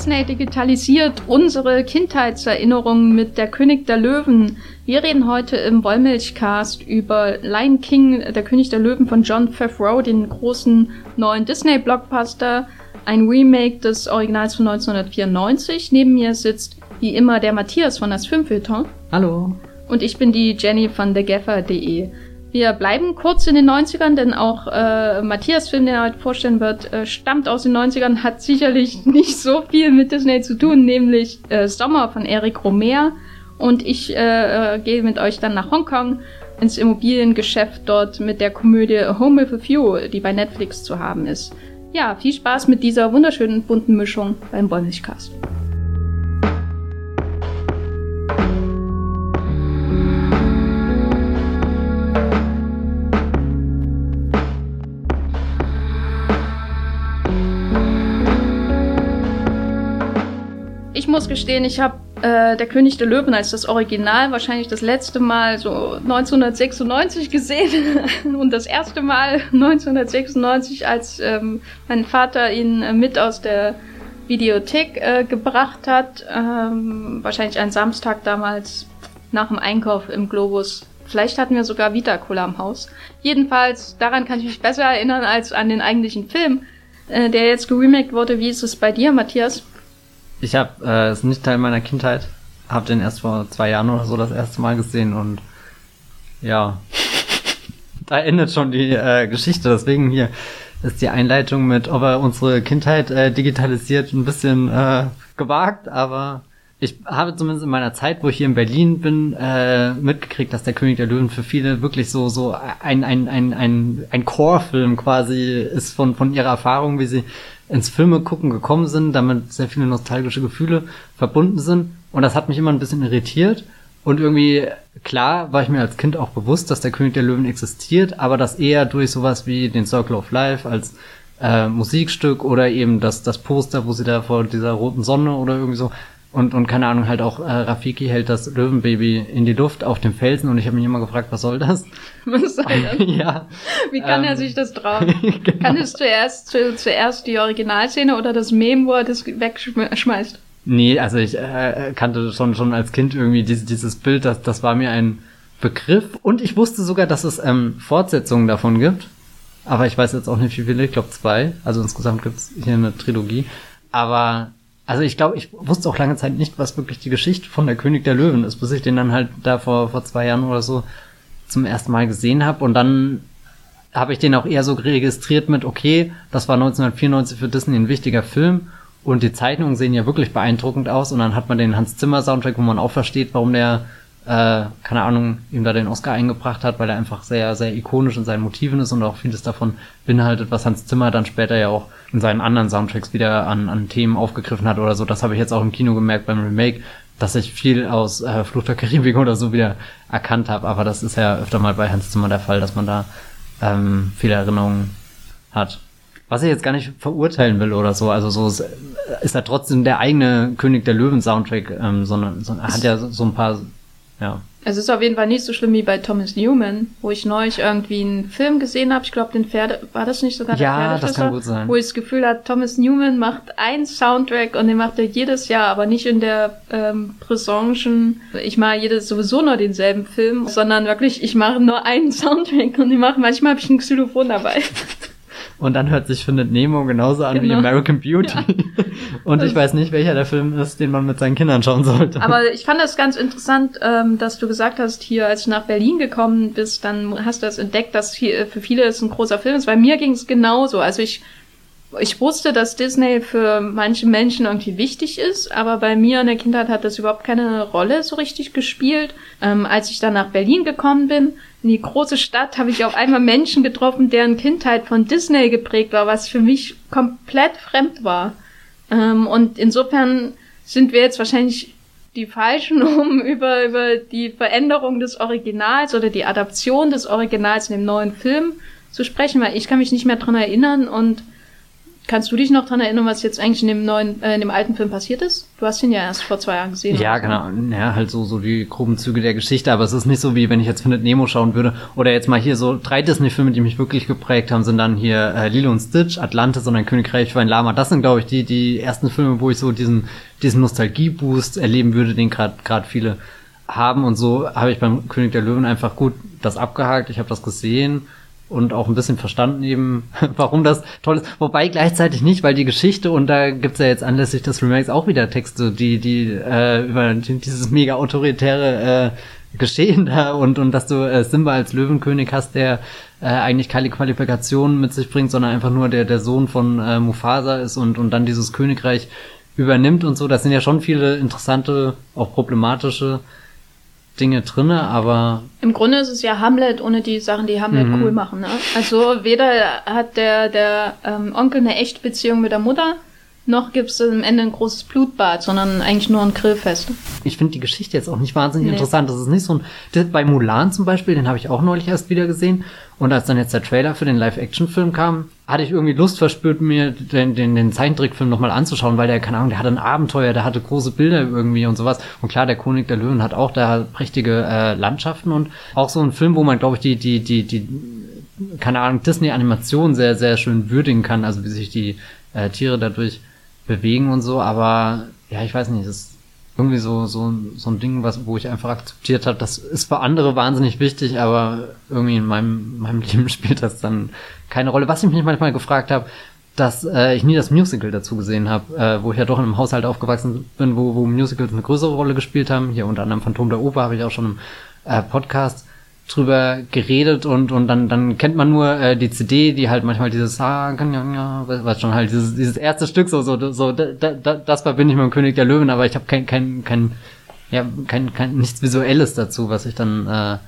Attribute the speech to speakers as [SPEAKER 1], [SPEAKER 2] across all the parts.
[SPEAKER 1] Disney digitalisiert unsere Kindheitserinnerungen mit Der König der Löwen. Wir reden heute im Wollmilchcast über Lion King, Der König der Löwen von John Favreau, den großen neuen Disney-Blockbuster, ein Remake des Originals von 1994. Neben mir sitzt wie immer der Matthias von das Filmfilter.
[SPEAKER 2] Hallo.
[SPEAKER 1] Und ich bin die Jenny von thegaffer.de. Wir bleiben kurz in den 90ern, denn auch äh, Matthias Film, den er heute vorstellen wird, äh, stammt aus den 90ern, hat sicherlich nicht so viel mit Disney zu tun, nämlich äh, Sommer von Eric Romer. Und ich äh, äh, gehe mit euch dann nach Hongkong ins Immobiliengeschäft dort mit der Komödie Home with a View, die bei Netflix zu haben ist. Ja, viel Spaß mit dieser wunderschönen bunten Mischung beim Bäumlichcast. Muss gestehen, ich habe äh, Der König der Löwen als das Original wahrscheinlich das letzte Mal so 1996 gesehen und das erste Mal 1996, als ähm, mein Vater ihn äh, mit aus der Videothek äh, gebracht hat. Ähm, wahrscheinlich ein Samstag damals nach dem Einkauf im Globus. Vielleicht hatten wir sogar Vita-Cola im Haus. Jedenfalls, daran kann ich mich besser erinnern als an den eigentlichen Film, äh, der jetzt geremaked wurde. Wie ist es bei dir, Matthias?
[SPEAKER 2] Ich habe, äh, ist nicht Teil meiner Kindheit, habe den erst vor zwei Jahren oder so das erste Mal gesehen und ja, da endet schon die äh, Geschichte. Deswegen hier ist die Einleitung mit, ob er unsere Kindheit äh, digitalisiert, ein bisschen äh, gewagt, aber ich habe zumindest in meiner Zeit, wo ich hier in Berlin bin, äh, mitgekriegt, dass der König der Löwen für viele wirklich so so ein ein ein ein, ein Core-Film quasi ist von von ihrer Erfahrung, wie sie ins Filme gucken gekommen sind, damit sehr viele nostalgische Gefühle verbunden sind. Und das hat mich immer ein bisschen irritiert. Und irgendwie, klar, war ich mir als Kind auch bewusst, dass der König der Löwen existiert, aber das eher durch sowas wie den Circle of Life als äh, Musikstück oder eben das, das Poster, wo sie da vor dieser roten Sonne oder irgendwie so und, und keine Ahnung, halt auch äh, Rafiki hält das Löwenbaby in die Luft auf dem Felsen und ich habe mich immer gefragt, was soll das?
[SPEAKER 1] Was soll das?
[SPEAKER 2] ja.
[SPEAKER 1] Wie kann ähm, er sich das trauen? genau. Kann es zuerst, zu, zuerst die Originalszene oder das Mem, wo er das wegschmeißt?
[SPEAKER 2] Nee, also ich äh, kannte schon schon als Kind irgendwie dieses, dieses Bild, das, das war mir ein Begriff und ich wusste sogar, dass es ähm, Fortsetzungen davon gibt. Aber ich weiß jetzt auch nicht, wie viele, ich glaube zwei. Also insgesamt gibt's hier eine Trilogie. Aber also ich glaube, ich wusste auch lange Zeit nicht, was wirklich die Geschichte von der König der Löwen ist, bis ich den dann halt da vor, vor zwei Jahren oder so zum ersten Mal gesehen habe. Und dann habe ich den auch eher so registriert mit, okay, das war 1994 für Disney ein wichtiger Film und die Zeichnungen sehen ja wirklich beeindruckend aus. Und dann hat man den Hans Zimmer Soundtrack, wo man auch versteht, warum der äh, keine Ahnung, ihm da den Oscar eingebracht hat, weil er einfach sehr, sehr ikonisch in seinen Motiven ist und auch vieles davon beinhaltet, was Hans Zimmer dann später ja auch in seinen anderen Soundtracks wieder an, an Themen aufgegriffen hat oder so. Das habe ich jetzt auch im Kino gemerkt beim Remake, dass ich viel aus äh, Flucht der Karibik oder so wieder erkannt habe. Aber das ist ja öfter mal bei Hans Zimmer der Fall, dass man da ähm, viele Erinnerungen hat. Was ich jetzt gar nicht verurteilen will oder so, also so ist, ist er trotzdem der eigene König der Löwen Soundtrack, ähm, sondern, sondern er hat ja so, so ein paar ja.
[SPEAKER 1] Es ist auf jeden Fall nicht so schlimm wie bei Thomas Newman, wo ich neulich irgendwie einen Film gesehen habe. Ich glaube, den Pferde, war das nicht sogar der
[SPEAKER 2] Ja, das kann gut sein.
[SPEAKER 1] Wo ich das Gefühl hatte, Thomas Newman macht einen Soundtrack und den macht er jedes Jahr, aber nicht in der ähm, Presongen, ich mache jedes sowieso nur denselben Film, sondern wirklich, ich mache nur einen Soundtrack und ich mache, manchmal habe ich ein Xylophon dabei.
[SPEAKER 2] Und dann hört sich Findet Nemo genauso an genau. wie American Beauty. Ja. Und ich weiß nicht, welcher der Film ist, den man mit seinen Kindern schauen sollte.
[SPEAKER 1] Aber ich fand das ganz interessant, ähm, dass du gesagt hast, hier, als du nach Berlin gekommen bist, dann hast du das entdeckt, dass für viele es ein großer Film ist. Bei mir ging es genauso. Also ich ich wusste, dass Disney für manche Menschen irgendwie wichtig ist, aber bei mir in der Kindheit hat das überhaupt keine Rolle so richtig gespielt. Ähm, als ich dann nach Berlin gekommen bin, in die große Stadt, habe ich auf einmal Menschen getroffen, deren Kindheit von Disney geprägt war, was für mich komplett fremd war. Ähm, und insofern sind wir jetzt wahrscheinlich die Falschen, um über, über die Veränderung des Originals oder die Adaption des Originals in dem neuen Film zu sprechen, weil ich kann mich nicht mehr dran erinnern und Kannst du dich noch dran erinnern, was jetzt eigentlich in dem neuen, äh, in dem alten Film passiert ist? Du hast ihn ja erst vor zwei Jahren gesehen.
[SPEAKER 2] Ja, genau. Ja, halt so, so die groben Züge der Geschichte, aber es ist nicht so, wie wenn ich jetzt Findet Nemo schauen würde. Oder jetzt mal hier so drei Disney-Filme, die mich wirklich geprägt haben, sind dann hier äh, Lilo und Stitch, Atlantis und ein Königreich für ein Lama. Das sind, glaube ich, die, die ersten Filme, wo ich so diesen, diesen Nostalgie-Boost erleben würde, den gerade gerade viele haben. Und so habe ich beim König der Löwen einfach gut das abgehakt. Ich habe das gesehen und auch ein bisschen verstanden eben, warum das toll ist. Wobei gleichzeitig nicht, weil die Geschichte, und da gibt's ja jetzt anlässlich des Remakes auch wieder Texte, die, die äh, über dieses mega autoritäre äh, Geschehen da und, und dass du äh, Simba als Löwenkönig hast, der äh, eigentlich keine Qualifikationen mit sich bringt, sondern einfach nur der, der Sohn von äh, Mufasa ist und, und dann dieses Königreich übernimmt und so. Das sind ja schon viele interessante, auch problematische Dinge drinne, aber
[SPEAKER 1] im Grunde ist es ja Hamlet ohne die Sachen, die Hamlet mhm. cool machen. Ne? Also weder hat der der ähm, Onkel eine echte Beziehung mit der Mutter, noch gibt es am Ende ein großes Blutbad, sondern eigentlich nur ein Grillfest.
[SPEAKER 2] Ich finde die Geschichte jetzt auch nicht wahnsinnig nee. interessant. Das ist nicht so ein. Bei Mulan zum Beispiel, den habe ich auch neulich erst wieder gesehen. Und als dann jetzt der Trailer für den Live-Action-Film kam, hatte ich irgendwie Lust verspürt, mir den, den, den Zeichentrickfilm nochmal anzuschauen, weil der, keine Ahnung, der hatte ein Abenteuer, der hatte große Bilder irgendwie und sowas. Und klar, der König der Löwen hat auch da prächtige äh, Landschaften und auch so ein Film, wo man, glaube ich, die, die, die, die, keine Ahnung, Disney-Animation sehr, sehr schön würdigen kann, also wie sich die äh, Tiere dadurch bewegen und so, aber ja, ich weiß nicht, das ist irgendwie so, so, so ein Ding, was, wo ich einfach akzeptiert habe, das ist für andere wahnsinnig wichtig, aber irgendwie in meinem, meinem Leben spielt das dann keine Rolle. Was ich mich manchmal gefragt habe, dass äh, ich nie das Musical dazu gesehen habe, äh, wo ich ja doch in einem Haushalt aufgewachsen bin, wo, wo Musicals eine größere Rolle gespielt haben. Hier unter anderem Phantom der Oper habe ich auch schon im äh, Podcast drüber geredet und und dann dann kennt man nur äh, die CD, die halt manchmal dieses ah, ja, was schon halt dieses dieses erste Stück so so so da, da, das verbinde ich mit dem König der Löwen, aber ich habe kein kein kein ja kein kein nichts visuelles dazu, was ich dann äh,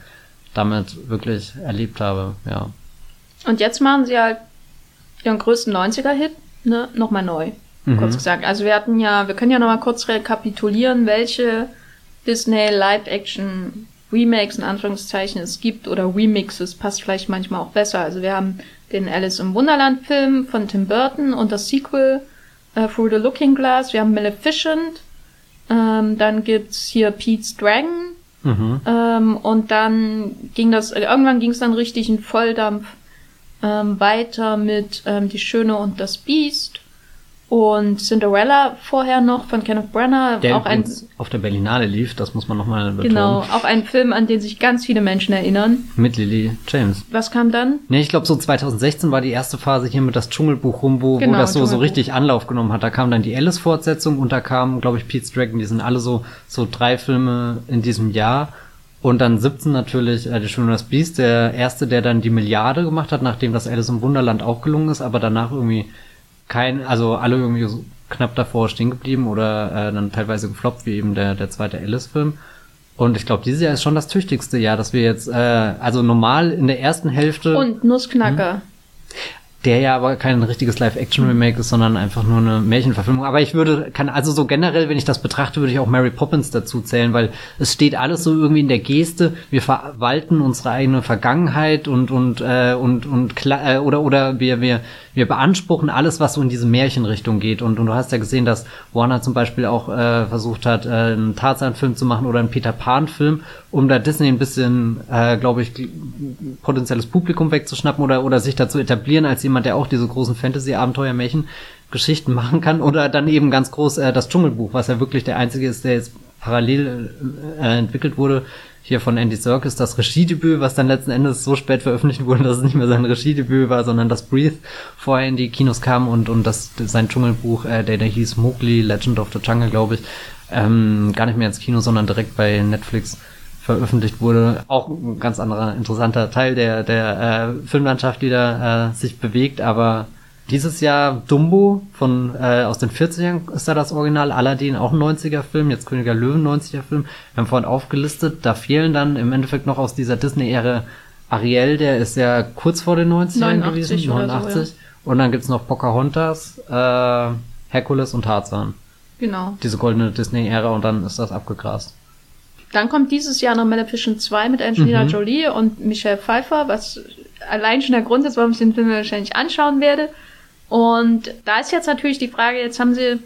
[SPEAKER 2] damit wirklich erlebt habe, ja.
[SPEAKER 1] Und jetzt machen sie halt ihren größten 90er Hit, ne, nochmal neu. Mhm. Kurz gesagt. Also wir hatten ja, wir können ja nochmal kurz rekapitulieren, welche Disney Live Action Remakes in Anführungszeichen es gibt oder Remixes, passt vielleicht manchmal auch besser. Also wir haben den Alice im Wunderland Film von Tim Burton und das Sequel äh, Through the Looking Glass. Wir haben Maleficent. Ähm, dann gibt's hier Pete's Dragon. Mhm. Ähm, und dann ging das, irgendwann ging es dann richtig in Volldampf ähm, weiter mit ähm, Die Schöne und das Biest und Cinderella vorher noch von Kenneth Branagh.
[SPEAKER 2] Der auch ein, auf der Berlinale lief, das muss man nochmal betonen.
[SPEAKER 1] Genau, auch ein Film, an den sich ganz viele Menschen erinnern.
[SPEAKER 2] Mit Lily James.
[SPEAKER 1] Was kam dann?
[SPEAKER 2] Nee, ich glaube so 2016 war die erste Phase hier mit das Dschungelbuch rum, wo, genau, wo das so, so richtig Anlauf genommen hat. Da kam dann die Alice-Fortsetzung und da kam, glaube ich, Pete's Dragon. Die sind alle so, so drei Filme in diesem Jahr. Und dann 17 natürlich äh, Die Schöne das Biest, der erste, der dann die Milliarde gemacht hat, nachdem das Alice im Wunderland auch gelungen ist, aber danach irgendwie kein, also alle irgendwie so knapp davor stehen geblieben oder äh, dann teilweise gefloppt, wie eben der, der zweite Alice-Film. Und ich glaube, dieses Jahr ist schon das tüchtigste Jahr, dass wir jetzt, äh, also normal in der ersten Hälfte.
[SPEAKER 1] Und Nussknacker. Hm?
[SPEAKER 2] Der ja aber kein richtiges Live-Action-Remake ist, sondern einfach nur eine Märchenverfilmung. Aber ich würde, kann also so generell, wenn ich das betrachte, würde ich auch Mary Poppins dazu zählen, weil es steht alles so irgendwie in der Geste. Wir verwalten unsere eigene Vergangenheit und und äh, und und äh, oder oder wir wir wir beanspruchen alles, was so in diese Märchenrichtung geht. Und, und du hast ja gesehen, dass Warner zum Beispiel auch äh, versucht hat, äh, einen Tarzan-Film zu machen oder einen Peter Pan-Film, um da Disney ein bisschen, äh, glaube ich, potenzielles Publikum wegzuschnappen oder, oder sich dazu etablieren als jemand, der auch diese großen Fantasy-Abenteuer-Märchen Geschichten machen kann oder dann eben ganz groß äh, das Dschungelbuch, was ja wirklich der einzige ist, der jetzt parallel äh, entwickelt wurde, hier von Andy Serkis, das Regiedebüt, was dann letzten Endes so spät veröffentlicht wurde, dass es nicht mehr sein Regiedebüt war, sondern das Breathe vorher in die Kinos kam und, und das, sein Dschungelbuch, äh, der, der hieß Mowgli, Legend of the Jungle, glaube ich, ähm, gar nicht mehr ins Kino, sondern direkt bei Netflix veröffentlicht wurde. Auch ein ganz anderer interessanter Teil der, der äh, Filmlandschaft, die da äh, sich bewegt, aber dieses Jahr Dumbo von äh, aus den 40ern ist da das Original, Aladdin auch ein 90er Film, jetzt Königer Löwen 90er Film. Wir haben vorhin aufgelistet, da fehlen dann im Endeffekt noch aus dieser Disney-Ära Ariel, der ist ja kurz vor den 90ern gewesen, 89. So, ja. Und dann gibt's noch Pocahontas, äh, Herkules und Tarzan.
[SPEAKER 1] Genau.
[SPEAKER 2] Diese goldene Disney-Ära und dann ist das abgegrast.
[SPEAKER 1] Dann kommt dieses Jahr noch Maleficent 2 mit Angelina mhm. Jolie und Michelle Pfeiffer, was allein schon der Grund ist, warum ich den Film wahrscheinlich anschauen werde. Und da ist jetzt natürlich die Frage, jetzt haben sie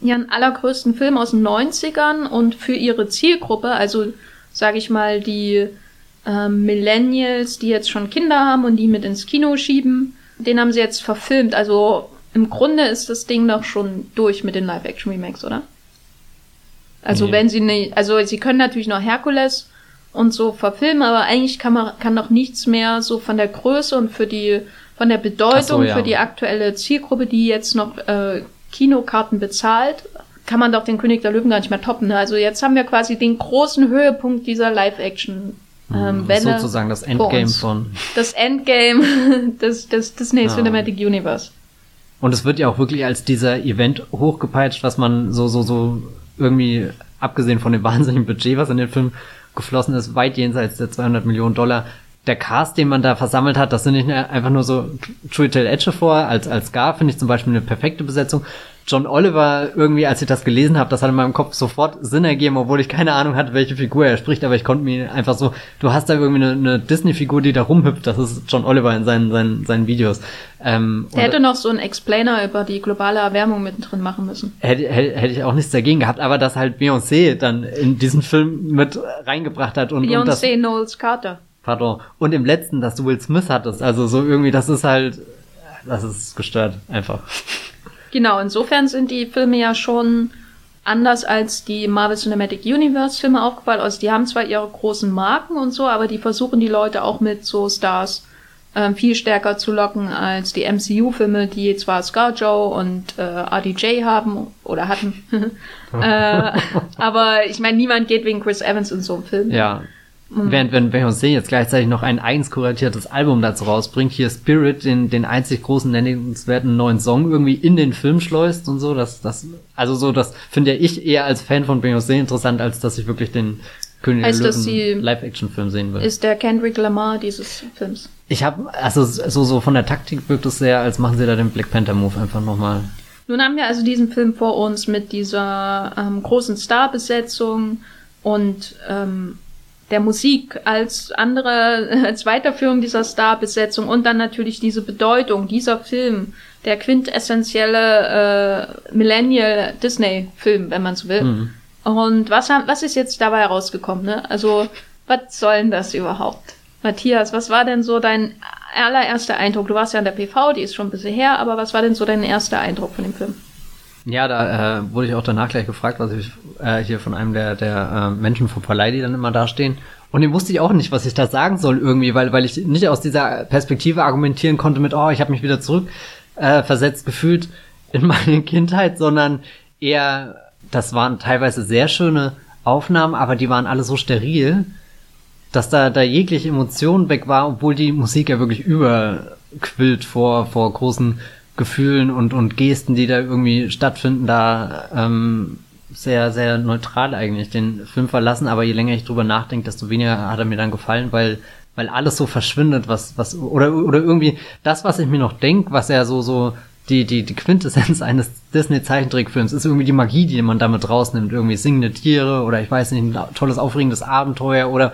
[SPEAKER 1] ihren allergrößten Film aus den 90ern und für ihre Zielgruppe, also sage ich mal die äh, Millennials, die jetzt schon Kinder haben und die mit ins Kino schieben, den haben sie jetzt verfilmt. Also im Grunde ist das Ding doch schon durch mit den Live-Action-Remakes, oder? Also nee. wenn sie nicht, also sie können natürlich noch Herkules und so verfilmen, aber eigentlich kann man kann doch nichts mehr so von der Größe und für die von der Bedeutung so, ja. für die aktuelle Zielgruppe, die jetzt noch äh, Kinokarten bezahlt, kann man doch den König der Löwen gar nicht mehr toppen. Ne? Also jetzt haben wir quasi den großen Höhepunkt dieser Live-Action. Ähm,
[SPEAKER 2] Welle sozusagen das Endgame von.
[SPEAKER 1] Das Endgame des, des Disney ja. Cinematic Universe.
[SPEAKER 2] Und es wird ja auch wirklich als dieser Event hochgepeitscht, was man so, so, so irgendwie, abgesehen von dem wahnsinnigen Budget, was in den Film geflossen ist, weit jenseits der 200 Millionen Dollar, der Cast, den man da versammelt hat, das sind nicht einfach nur so Chiwetel Ejiofor als als Gar finde ich zum Beispiel eine perfekte Besetzung, John Oliver irgendwie, als ich das gelesen habe, das hat in meinem Kopf sofort Sinn ergeben, obwohl ich keine Ahnung hatte, welche Figur er spricht, aber ich konnte mir einfach so, du hast da irgendwie eine, eine Disney-Figur, die da rumhüpft, das ist John Oliver in seinen, seinen, seinen Videos.
[SPEAKER 1] Ähm, er hätte noch so einen Explainer über die globale Erwärmung mittendrin machen müssen.
[SPEAKER 2] Hätte, hätte, hätte ich auch nichts dagegen gehabt, aber dass halt Beyoncé dann in diesen Film mit reingebracht hat und,
[SPEAKER 1] Beyoncé Knowles Carter.
[SPEAKER 2] Pardon. Und im letzten, dass du Will Smith hattest, also so irgendwie, das ist halt, das ist gestört, einfach.
[SPEAKER 1] Genau, insofern sind die Filme ja schon anders als die Marvel Cinematic Universe Filme aufgebaut. Also die haben zwar ihre großen Marken und so, aber die versuchen die Leute auch mit so Stars äh, viel stärker zu locken als die MCU-Filme, die zwar ScarJo und äh, RDJ haben oder hatten. äh, aber ich meine, niemand geht wegen Chris Evans in so einem Film.
[SPEAKER 2] Ja, Mhm. Während wenn Beyoncé jetzt gleichzeitig noch ein eigens kuratiertes Album dazu rausbringt, hier Spirit, den, den einzig großen nennenswerten neuen Song irgendwie in den Film schleust und so, das, das, also so, das finde ich eher als Fan von Beyoncé interessant, als dass ich wirklich den König heißt, der Löwen Live-Action-Film sehen will.
[SPEAKER 1] Ist der Kendrick Lamar dieses Films?
[SPEAKER 2] Ich habe, also so, so von der Taktik wirkt es sehr, als machen sie da den Black Panther-Move einfach nochmal.
[SPEAKER 1] Nun haben wir also diesen Film vor uns mit dieser ähm, großen Starbesetzung und ähm, der Musik als andere, als Weiterführung dieser Starbesetzung und dann natürlich diese Bedeutung, dieser Film, der quintessentielle äh, Millennial Disney-Film, wenn man so will. Mhm. Und was, was ist jetzt dabei herausgekommen? Ne? Also, was soll denn das überhaupt? Matthias, was war denn so dein allererster Eindruck? Du warst ja an der PV, die ist schon ein bisschen her, aber was war denn so dein erster Eindruck von dem Film?
[SPEAKER 2] Ja, da äh, wurde ich auch danach gleich gefragt, was ich äh, hier von einem der, der äh, Menschen von Verleih, die dann immer dastehen. Und dem wusste ich auch nicht, was ich da sagen soll irgendwie, weil, weil ich nicht aus dieser Perspektive argumentieren konnte mit, oh, ich habe mich wieder zurück äh, versetzt gefühlt in meine Kindheit, sondern eher, das waren teilweise sehr schöne Aufnahmen, aber die waren alle so steril, dass da, da jegliche Emotion weg war, obwohl die Musik ja wirklich überquillt vor, vor großen Gefühlen und, und Gesten, die da irgendwie stattfinden, da ähm, sehr, sehr neutral eigentlich den Film verlassen, aber je länger ich drüber nachdenke, desto weniger hat er mir dann gefallen, weil weil alles so verschwindet, was was oder oder irgendwie das, was ich mir noch denk, was er so so die die die Quintessenz eines Disney Zeichentrickfilms ist irgendwie die Magie, die man damit rausnimmt, irgendwie singende Tiere oder ich weiß nicht, ein tolles aufregendes Abenteuer oder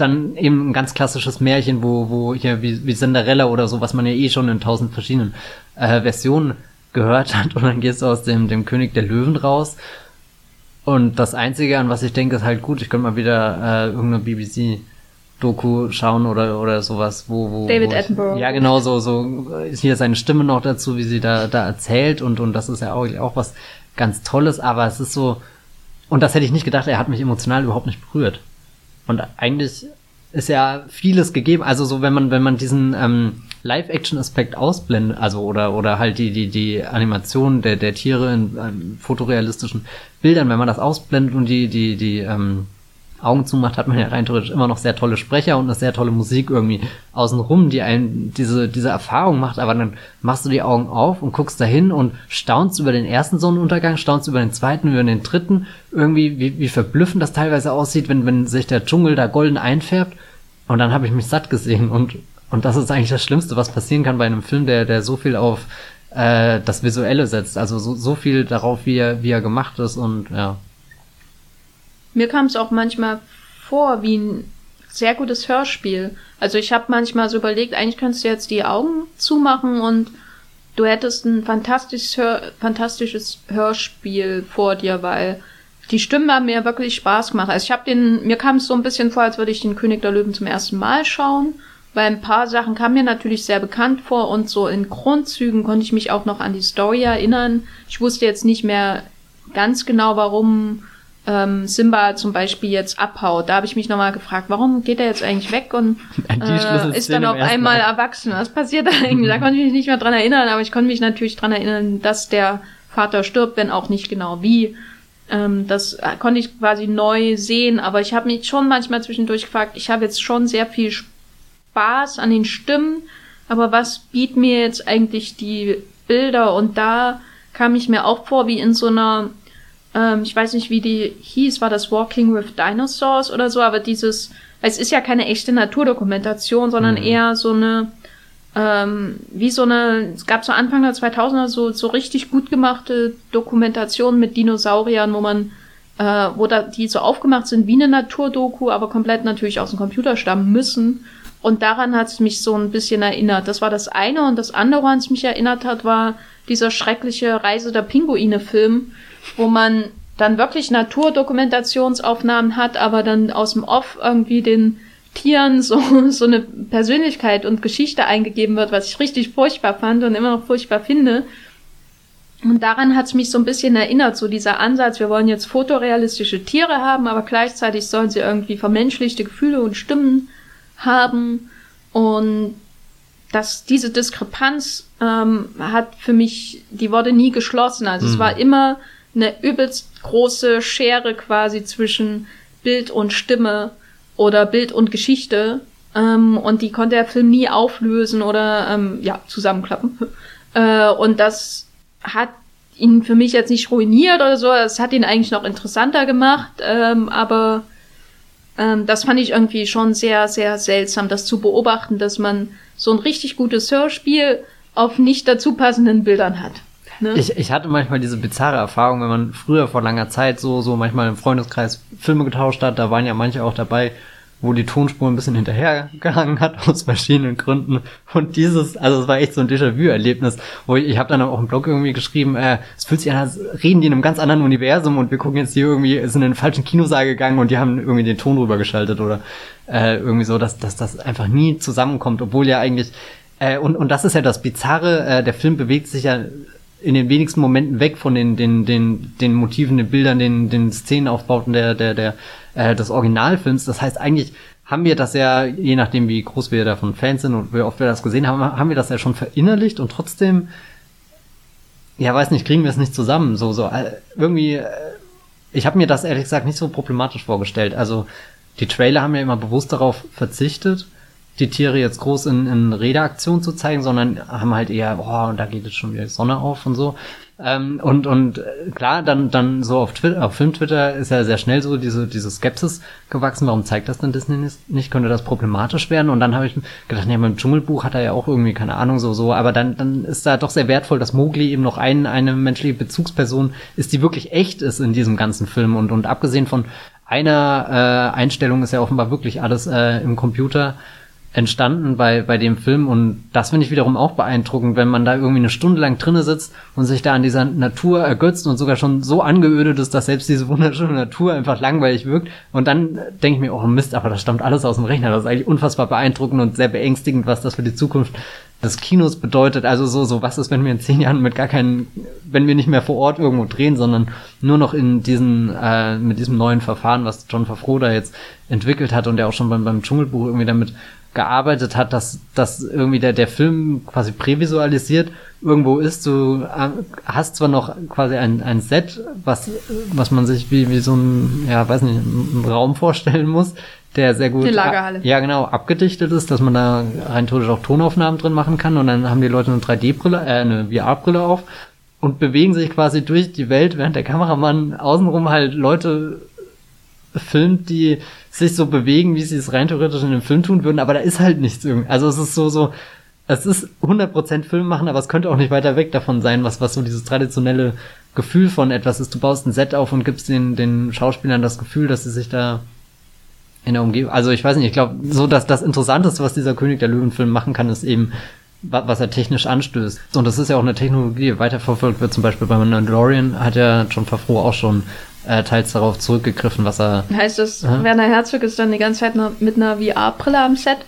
[SPEAKER 2] dann eben ein ganz klassisches Märchen, wo, wo hier wie, wie Cinderella oder so, was man ja eh schon in tausend verschiedenen äh, Versionen gehört hat. Und dann gehst du aus dem, dem König der Löwen raus. Und das Einzige, an was ich denke, ist halt gut, ich könnte mal wieder äh, irgendeine BBC Doku schauen oder oder sowas, wo wo
[SPEAKER 1] David wo ich, Attenborough.
[SPEAKER 2] Ja, genau so so ist hier seine Stimme noch dazu, wie sie da da erzählt und und das ist ja auch auch was ganz tolles, aber es ist so und das hätte ich nicht gedacht, er hat mich emotional überhaupt nicht berührt. Und eigentlich ist ja vieles gegeben. Also so, wenn man, wenn man diesen ähm, Live-Action-Aspekt ausblendet, also oder oder halt die die die Animation der der Tiere in ähm, fotorealistischen Bildern, wenn man das ausblendet und die die die ähm, Augen zumacht, hat man ja rein theoretisch immer noch sehr tolle Sprecher und eine sehr tolle Musik irgendwie außenrum, die einen diese, diese Erfahrung macht, aber dann machst du die Augen auf und guckst dahin und staunst über den ersten Sonnenuntergang, staunst über den zweiten, über den dritten, irgendwie, wie, wie verblüffend das teilweise aussieht, wenn, wenn sich der Dschungel da golden einfärbt. Und dann habe ich mich satt gesehen und, und das ist eigentlich das Schlimmste, was passieren kann bei einem Film, der, der so viel auf äh, das Visuelle setzt, also so, so viel darauf, wie er, wie er gemacht ist und ja.
[SPEAKER 1] Mir kam es auch manchmal vor wie ein sehr gutes Hörspiel. Also ich habe manchmal so überlegt, eigentlich könntest du jetzt die Augen zumachen und du hättest ein fantastisches, Hör fantastisches Hörspiel vor dir, weil die Stimmen haben mir wirklich Spaß gemacht. Also ich habe den, mir kam es so ein bisschen vor, als würde ich den König der Löwen zum ersten Mal schauen, weil ein paar Sachen kamen mir natürlich sehr bekannt vor und so in Grundzügen konnte ich mich auch noch an die Story erinnern. Ich wusste jetzt nicht mehr ganz genau, warum ähm, Simba zum Beispiel jetzt abhaut. Da habe ich mich nochmal gefragt, warum geht er jetzt eigentlich weg und äh, ist dann auf einmal Mal. erwachsen? Was passiert da eigentlich? Da konnte ich mich nicht mehr dran erinnern, aber ich konnte mich natürlich dran erinnern, dass der Vater stirbt, wenn auch nicht genau wie. Ähm, das konnte ich quasi neu sehen, aber ich habe mich schon manchmal zwischendurch gefragt, ich habe jetzt schon sehr viel Spaß an den Stimmen, aber was bieten mir jetzt eigentlich die Bilder? Und da kam ich mir auch vor wie in so einer ähm, ich weiß nicht, wie die hieß, war das Walking with Dinosaurs oder so, aber dieses, es ist ja keine echte Naturdokumentation, sondern mhm. eher so eine, ähm, wie so eine, es gab so Anfang der 2000er so, so richtig gut gemachte Dokumentationen mit Dinosauriern, wo man, äh, wo da, die so aufgemacht sind wie eine Naturdoku, aber komplett natürlich aus dem Computer stammen müssen. Und daran hat es mich so ein bisschen erinnert. Das war das eine. Und das andere, es mich erinnert hat, war dieser schreckliche Reise der Pinguine-Film, wo man dann wirklich Naturdokumentationsaufnahmen hat, aber dann aus dem Off irgendwie den Tieren so, so eine Persönlichkeit und Geschichte eingegeben wird, was ich richtig furchtbar fand und immer noch furchtbar finde. Und daran hat es mich so ein bisschen erinnert, so dieser Ansatz, wir wollen jetzt fotorealistische Tiere haben, aber gleichzeitig sollen sie irgendwie vermenschlichte Gefühle und Stimmen haben. Und dass diese Diskrepanz ähm, hat für mich, die wurde nie geschlossen. Also mhm. es war immer eine übelst große Schere quasi zwischen Bild und Stimme oder Bild und Geschichte. Ähm, und die konnte der Film nie auflösen oder ähm, ja, zusammenklappen. Äh, und das hat ihn für mich jetzt nicht ruiniert oder so. Es hat ihn eigentlich noch interessanter gemacht, ähm, aber ähm, das fand ich irgendwie schon sehr, sehr seltsam, das zu beobachten, dass man so ein richtig gutes Hörspiel auf nicht dazu passenden Bildern hat.
[SPEAKER 2] Ne? Ich, ich hatte manchmal diese bizarre Erfahrung, wenn man früher vor langer Zeit so, so manchmal im Freundeskreis Filme getauscht hat, da waren ja manche auch dabei, wo die Tonspur ein bisschen hinterhergehangen hat, aus verschiedenen Gründen. Und dieses, also es war echt so ein Déjà-vu-Erlebnis, wo ich, ich habe dann auch im Blog irgendwie geschrieben, äh, es fühlt sich an, als reden die in einem ganz anderen Universum und wir gucken jetzt hier irgendwie, sind in den falschen Kinosaal gegangen und die haben irgendwie den Ton rübergeschaltet oder äh, irgendwie so, dass, dass das einfach nie zusammenkommt, obwohl ja eigentlich, äh, und, und das ist ja das Bizarre, äh, der Film bewegt sich ja in den wenigsten Momenten weg von den, den, den, den Motiven, den Bildern, den, den Szenenaufbauten der, der, der, äh, des Originalfilms. Das heißt, eigentlich haben wir das ja, je nachdem wie groß wir davon Fans sind und wie oft wir das gesehen haben, haben wir das ja schon verinnerlicht und trotzdem, ja, weiß nicht, kriegen wir es nicht zusammen. So, so, äh, irgendwie, äh, ich habe mir das ehrlich gesagt nicht so problematisch vorgestellt. Also, die Trailer haben ja immer bewusst darauf verzichtet, die Tiere jetzt groß in, in Redeaktion zu zeigen, sondern haben halt eher, boah, und da geht jetzt schon wieder die Sonne auf und so. Ähm, und, und äh, klar, dann, dann so auf Twitter, auf Film-Twitter ist ja sehr schnell so diese, diese Skepsis gewachsen. Warum zeigt das denn Disney nicht? Könnte das problematisch werden? Und dann habe ich gedacht, ja, beim Dschungelbuch hat er ja auch irgendwie, keine Ahnung, so, so. Aber dann, dann ist da doch sehr wertvoll, dass Mowgli eben noch ein, eine menschliche Bezugsperson ist, die wirklich echt ist in diesem ganzen Film. Und, und abgesehen von einer äh, Einstellung ist ja offenbar wirklich alles äh, im Computer entstanden bei, bei dem Film. Und das finde ich wiederum auch beeindruckend, wenn man da irgendwie eine Stunde lang drinne sitzt und sich da an dieser Natur ergötzt und sogar schon so angeödet ist, dass selbst diese wunderschöne Natur einfach langweilig wirkt. Und dann denke ich mir, oh Mist, aber das stammt alles aus dem Rechner, das ist eigentlich unfassbar beeindruckend und sehr beängstigend, was das für die Zukunft des Kinos bedeutet. Also so, so was ist, wenn wir in zehn Jahren mit gar keinen, wenn wir nicht mehr vor Ort irgendwo drehen, sondern nur noch in diesen, äh, mit diesem neuen Verfahren, was John Favreau da jetzt entwickelt hat und der auch schon beim, beim Dschungelbuch irgendwie damit gearbeitet hat, dass, dass irgendwie der, der Film quasi prävisualisiert irgendwo ist. Du äh, hast zwar noch quasi ein, ein Set, was, was man sich wie, wie so ein, ja, weiß nicht, einen Raum vorstellen muss, der sehr gut,
[SPEAKER 1] die Lagerhalle.
[SPEAKER 2] ja genau, abgedichtet ist, dass man da rein theoretisch auch Tonaufnahmen drin machen kann und dann haben die Leute eine 3D-Brille, äh, eine VR-Brille auf und bewegen sich quasi durch die Welt, während der Kameramann außenrum halt Leute filmt, die sich so bewegen, wie sie es rein theoretisch in einem Film tun würden, aber da ist halt nichts irgendwie. Also es ist so, so, es ist 100% Film machen, aber es könnte auch nicht weiter weg davon sein, was, was so dieses traditionelle Gefühl von etwas ist. Du baust ein Set auf und gibst den, den Schauspielern das Gefühl, dass sie sich da in der Umgebung, also ich weiß nicht, ich glaube, so dass das Interessanteste, was dieser König der Löwen-Film machen kann, ist eben was er technisch anstößt. Und das ist ja auch eine Technologie, die weiterverfolgt wird. Zum Beispiel bei Mandalorian hat ja John Favreau auch schon äh, teils darauf zurückgegriffen, was er.
[SPEAKER 1] Heißt das, äh? Werner Herzog ist dann die ganze Zeit mit einer VR-Brille am Set?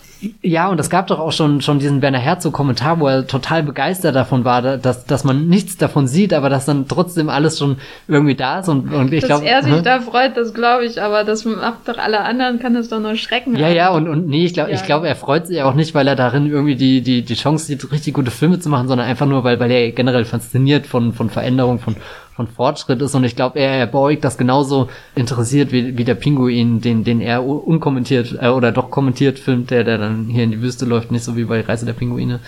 [SPEAKER 2] Ja, und es gab doch auch schon, schon diesen Werner Herzog-Kommentar, wo er total begeistert davon war, dass, dass man nichts davon sieht, aber dass dann trotzdem alles schon irgendwie da ist. Und, und ich glaube.
[SPEAKER 1] Dass er sich hm? da freut, das glaube ich, aber das macht doch alle anderen, kann das doch nur schrecken.
[SPEAKER 2] Ja, ja, und, und nee, ich glaube, ja. ich glaube, er freut sich auch nicht, weil er darin irgendwie die, die, die Chance sieht, richtig gute Filme zu machen, sondern einfach nur, weil, weil er generell fasziniert von, von Veränderung, von, von Fortschritt ist und ich glaube, er, er beugt das genauso interessiert wie, wie der Pinguin, den, den er unkommentiert äh, oder doch kommentiert filmt, der, der dann hier in die Wüste läuft, nicht so wie bei Reise der Pinguine.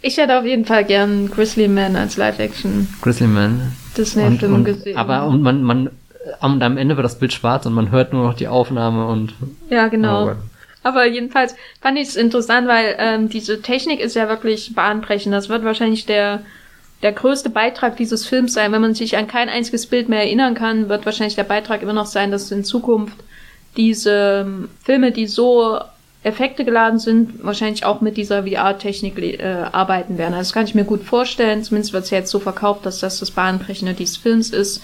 [SPEAKER 1] Ich hätte auf jeden Fall gern Grizzly Man als Live-Action.
[SPEAKER 2] Grizzly Man.
[SPEAKER 1] Disney-Film gesehen.
[SPEAKER 2] Aber und man, man, und am Ende wird das Bild schwarz und man hört nur noch die Aufnahme und.
[SPEAKER 1] Ja, genau. Oh aber jedenfalls fand ich es interessant, weil ähm, diese Technik ist ja wirklich bahnbrechend. Das wird wahrscheinlich der der größte Beitrag dieses Films sein. Wenn man sich an kein einziges Bild mehr erinnern kann, wird wahrscheinlich der Beitrag immer noch sein, dass in Zukunft diese ähm, Filme, die so Effekte geladen sind, wahrscheinlich auch mit dieser VR-Technik äh, arbeiten werden. Also das kann ich mir gut vorstellen. Zumindest wird es ja jetzt so verkauft, dass das das Bahnbrechende dieses Films ist.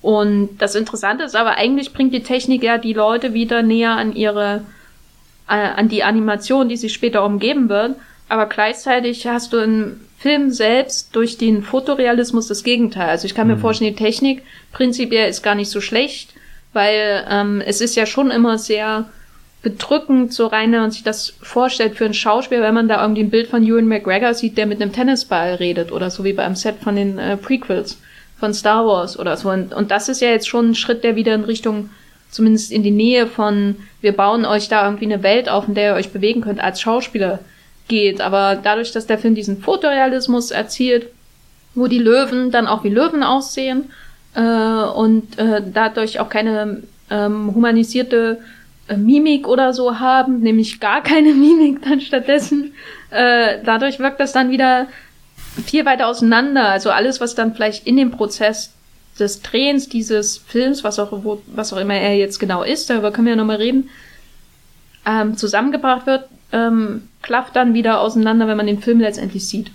[SPEAKER 1] Und das Interessante ist aber, eigentlich bringt die Technik ja die Leute wieder näher an ihre, äh, an die Animation, die sie später umgeben wird. Aber gleichzeitig hast du in Film selbst durch den Fotorealismus das Gegenteil. Also ich kann mir mhm. vorstellen, die Technik prinzipiell ist gar nicht so schlecht, weil ähm, es ist ja schon immer sehr bedrückend, so rein, wenn man sich das vorstellt für einen Schauspieler, wenn man da irgendwie ein Bild von Ewan McGregor sieht, der mit einem Tennisball redet oder so wie beim Set von den äh, Prequels von Star Wars oder so. Und, und das ist ja jetzt schon ein Schritt, der wieder in Richtung, zumindest in die Nähe von, wir bauen euch da irgendwie eine Welt auf, in der ihr euch bewegen könnt als Schauspieler geht. Aber dadurch, dass der Film diesen Fotorealismus erzielt, wo die Löwen dann auch wie Löwen aussehen äh, und äh, dadurch auch keine ähm, humanisierte äh, Mimik oder so haben, nämlich gar keine Mimik dann stattdessen, äh, dadurch wirkt das dann wieder viel weiter auseinander. Also alles, was dann vielleicht in dem Prozess des Drehens dieses Films, was auch, wo, was auch immer er jetzt genau ist, darüber können wir ja nochmal reden, ähm, zusammengebracht wird, ähm, klafft dann wieder auseinander, wenn man den Film letztendlich sieht.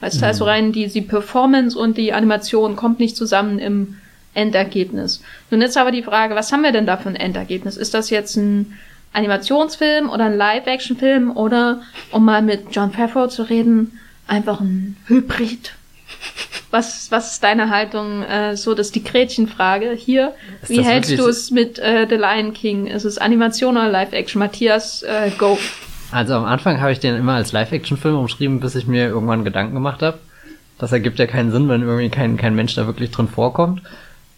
[SPEAKER 1] Weißt mhm. du, also rein die, die Performance und die Animation kommt nicht zusammen im Endergebnis. Nun ist aber die Frage, was haben wir denn da für ein Endergebnis? Ist das jetzt ein Animationsfilm oder ein Live-Action-Film oder, um mal mit John Favreau zu reden, einfach ein Hybrid? Was, was ist deine Haltung? Äh, so, das ist die Gretchenfrage hier. Ist Wie hältst du es mit äh, The Lion King? Ist es Animation oder Live-Action? Matthias, äh, go.
[SPEAKER 2] Also am Anfang habe ich den immer als Live-Action-Film umschrieben, bis ich mir irgendwann Gedanken gemacht habe. Das ergibt ja keinen Sinn, wenn irgendwie kein, kein Mensch da wirklich drin vorkommt.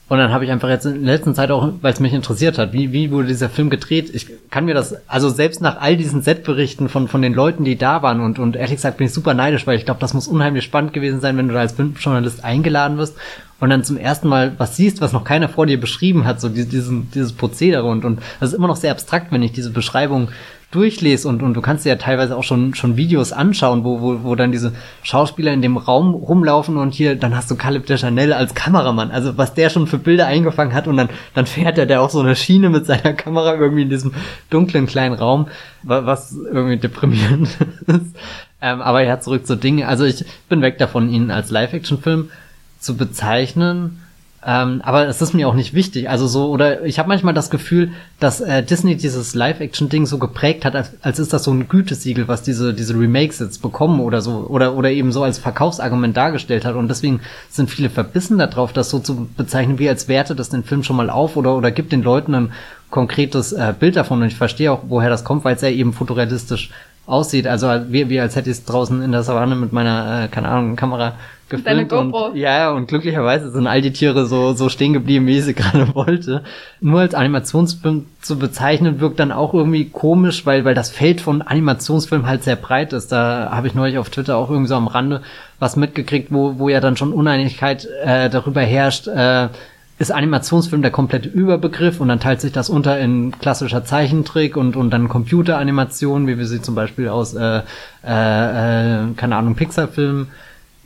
[SPEAKER 2] Und dann habe ich einfach jetzt in der letzten Zeit auch, weil es mich interessiert hat, wie, wie wurde dieser Film gedreht? Ich kann mir das, also selbst nach all diesen Setberichten von, von den Leuten, die da waren und, und ehrlich gesagt bin ich super neidisch, weil ich glaube, das muss unheimlich spannend gewesen sein, wenn du da als Filmjournalist eingeladen wirst und dann zum ersten Mal was siehst, was noch keiner vor dir beschrieben hat, so diesen, dieses Prozedere und, und das ist immer noch sehr abstrakt, wenn ich diese Beschreibung durchlese und, und du kannst dir ja teilweise auch schon, schon Videos anschauen, wo, wo, wo dann diese Schauspieler in dem Raum rumlaufen und hier, dann hast du Caleb de Chanel als Kameramann. Also was der schon für Bilder eingefangen hat und dann, dann fährt er der auch so eine Schiene mit seiner Kamera irgendwie in diesem dunklen kleinen Raum, was irgendwie deprimierend ist. Ähm, aber ja, zurück zu Dingen. Also ich bin weg davon, ihn als Live-Action-Film zu bezeichnen. Ähm, aber es ist mir auch nicht wichtig. Also so, oder ich habe manchmal das Gefühl, dass äh, Disney dieses Live-Action-Ding so geprägt hat, als, als ist das so ein Gütesiegel, was diese, diese Remakes jetzt bekommen oder so, oder, oder eben so als Verkaufsargument dargestellt hat. Und deswegen sind viele verbissen darauf, das so zu bezeichnen, wie als werte das den Film schon mal auf oder, oder gibt den Leuten ein konkretes äh, Bild davon. Und ich verstehe auch, woher das kommt, weil es ja eben fotorealistisch aussieht. Also wie, wie als hätte ich es draußen in der Savanne mit meiner, äh, keine Ahnung, Kamera gefilmt. Und, ja, und glücklicherweise sind all die Tiere so, so stehen geblieben, wie ich sie gerade wollte. Nur als Animationsfilm zu bezeichnen, wirkt dann auch irgendwie komisch, weil, weil das Feld von Animationsfilm halt sehr breit ist. Da habe ich neulich auf Twitter auch irgendwie so am Rande was mitgekriegt, wo, wo ja dann schon Uneinigkeit äh, darüber herrscht, äh, ist Animationsfilm der komplette Überbegriff und dann teilt sich das unter in klassischer Zeichentrick und, und dann Computeranimation, wie wir sie zum Beispiel aus, äh, äh, äh, keine Ahnung, Pixar-Filmen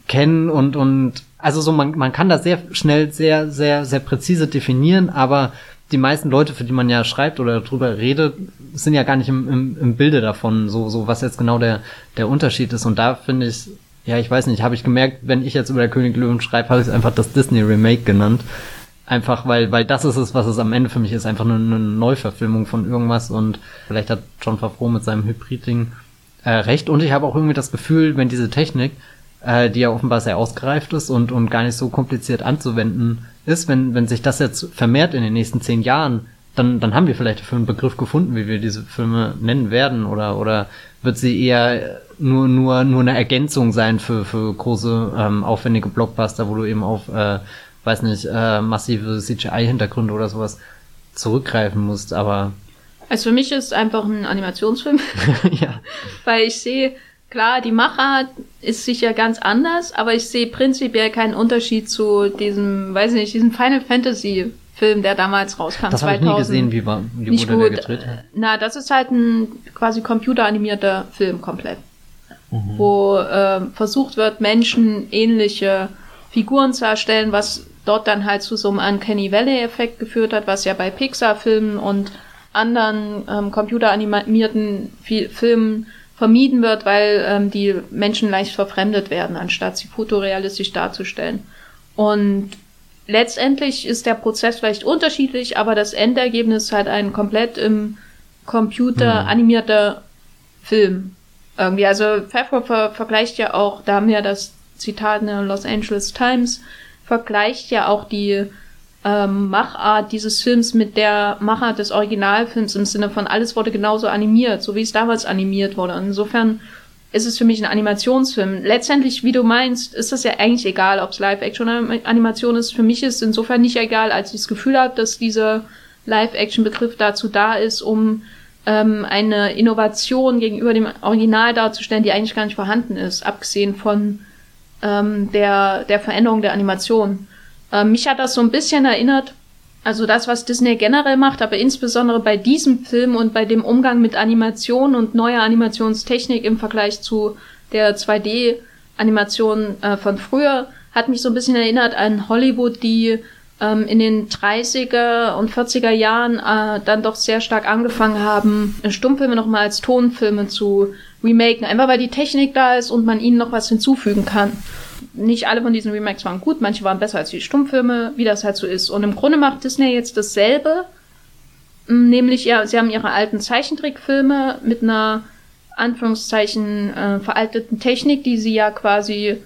[SPEAKER 2] kennen und, und also so, man, man kann das sehr schnell, sehr, sehr, sehr präzise definieren, aber die meisten Leute, für die man ja schreibt oder drüber redet, sind ja gar nicht im, im, im Bilde davon, so, so was jetzt genau der, der Unterschied ist. Und da finde ich, ja, ich weiß nicht, habe ich gemerkt, wenn ich jetzt über der König Löwen schreibe, habe ich es einfach das Disney Remake genannt. Einfach weil, weil das ist es, was es am Ende für mich ist, einfach nur eine Neuverfilmung von irgendwas und vielleicht hat John Favreau mit seinem Hybrid-Ding äh, recht. Und ich habe auch irgendwie das Gefühl, wenn diese Technik, äh, die ja offenbar sehr ausgereift ist und, und gar nicht so kompliziert anzuwenden ist, wenn, wenn sich das jetzt vermehrt in den nächsten zehn Jahren, dann, dann haben wir vielleicht für einen Begriff gefunden, wie wir diese Filme nennen werden oder, oder wird sie eher nur, nur, nur eine Ergänzung sein für, für große, ähm, aufwendige Blockbuster, wo du eben auf, äh, weiß nicht, äh, massive CGI-Hintergründe oder sowas zurückgreifen musst, aber.
[SPEAKER 1] Also für mich ist einfach ein Animationsfilm. ja. Weil ich sehe, Klar, die Machart ist sicher ganz anders, aber ich sehe prinzipiell keinen Unterschied zu diesem, weiß nicht, diesem Final Fantasy Film, der damals rauskam.
[SPEAKER 2] Das habe ich nie gesehen, wie, war, wie
[SPEAKER 1] Nicht wurde gut. der gedreht? Na, das ist halt ein quasi computeranimierter Film komplett. Mhm. Wo äh, versucht wird, Menschen ähnliche Figuren zu erstellen, was dort dann halt zu so einem Uncanny Valley-Effekt geführt hat, was ja bei Pixar-Filmen und anderen ähm, computeranimierten Filmen vermieden wird, weil ähm, die Menschen leicht verfremdet werden, anstatt sie fotorealistisch darzustellen. Und letztendlich ist der Prozess vielleicht unterschiedlich, aber das Endergebnis ist halt ein komplett im Computer hm. animierter Film. Irgendwie. Also Pfeffer ver vergleicht ja auch, da haben wir das Zitat in der Los Angeles Times, vergleicht ja auch die ähm, Machart dieses Films mit der Machart des Originalfilms im Sinne von alles wurde genauso animiert, so wie es damals animiert wurde. Insofern ist es für mich ein Animationsfilm. Letztendlich, wie du meinst, ist das ja eigentlich egal, ob es Live-Action-Animation ist. Für mich ist es insofern nicht egal, als ich das Gefühl habe, dass dieser Live-Action-Begriff dazu da ist, um ähm, eine Innovation gegenüber dem Original darzustellen, die eigentlich gar nicht vorhanden ist, abgesehen von ähm, der, der Veränderung der Animation. Ähm, mich hat das so ein bisschen erinnert, also das, was Disney generell macht, aber insbesondere bei diesem Film und bei dem Umgang mit Animation und neuer Animationstechnik im Vergleich zu der 2D-Animation äh, von früher, hat mich so ein bisschen erinnert an Hollywood, die ähm, in den 30er und 40er Jahren äh, dann doch sehr stark angefangen haben, Stummfilme nochmal als Tonfilme zu remaken, einfach weil die Technik da ist und man ihnen noch was hinzufügen kann nicht alle von diesen Remakes waren gut, manche waren besser als die Stummfilme, wie das halt so ist. Und im Grunde macht Disney jetzt dasselbe, nämlich ja, sie haben ihre alten Zeichentrickfilme mit einer Anführungszeichen äh, veralteten Technik, die sie ja quasi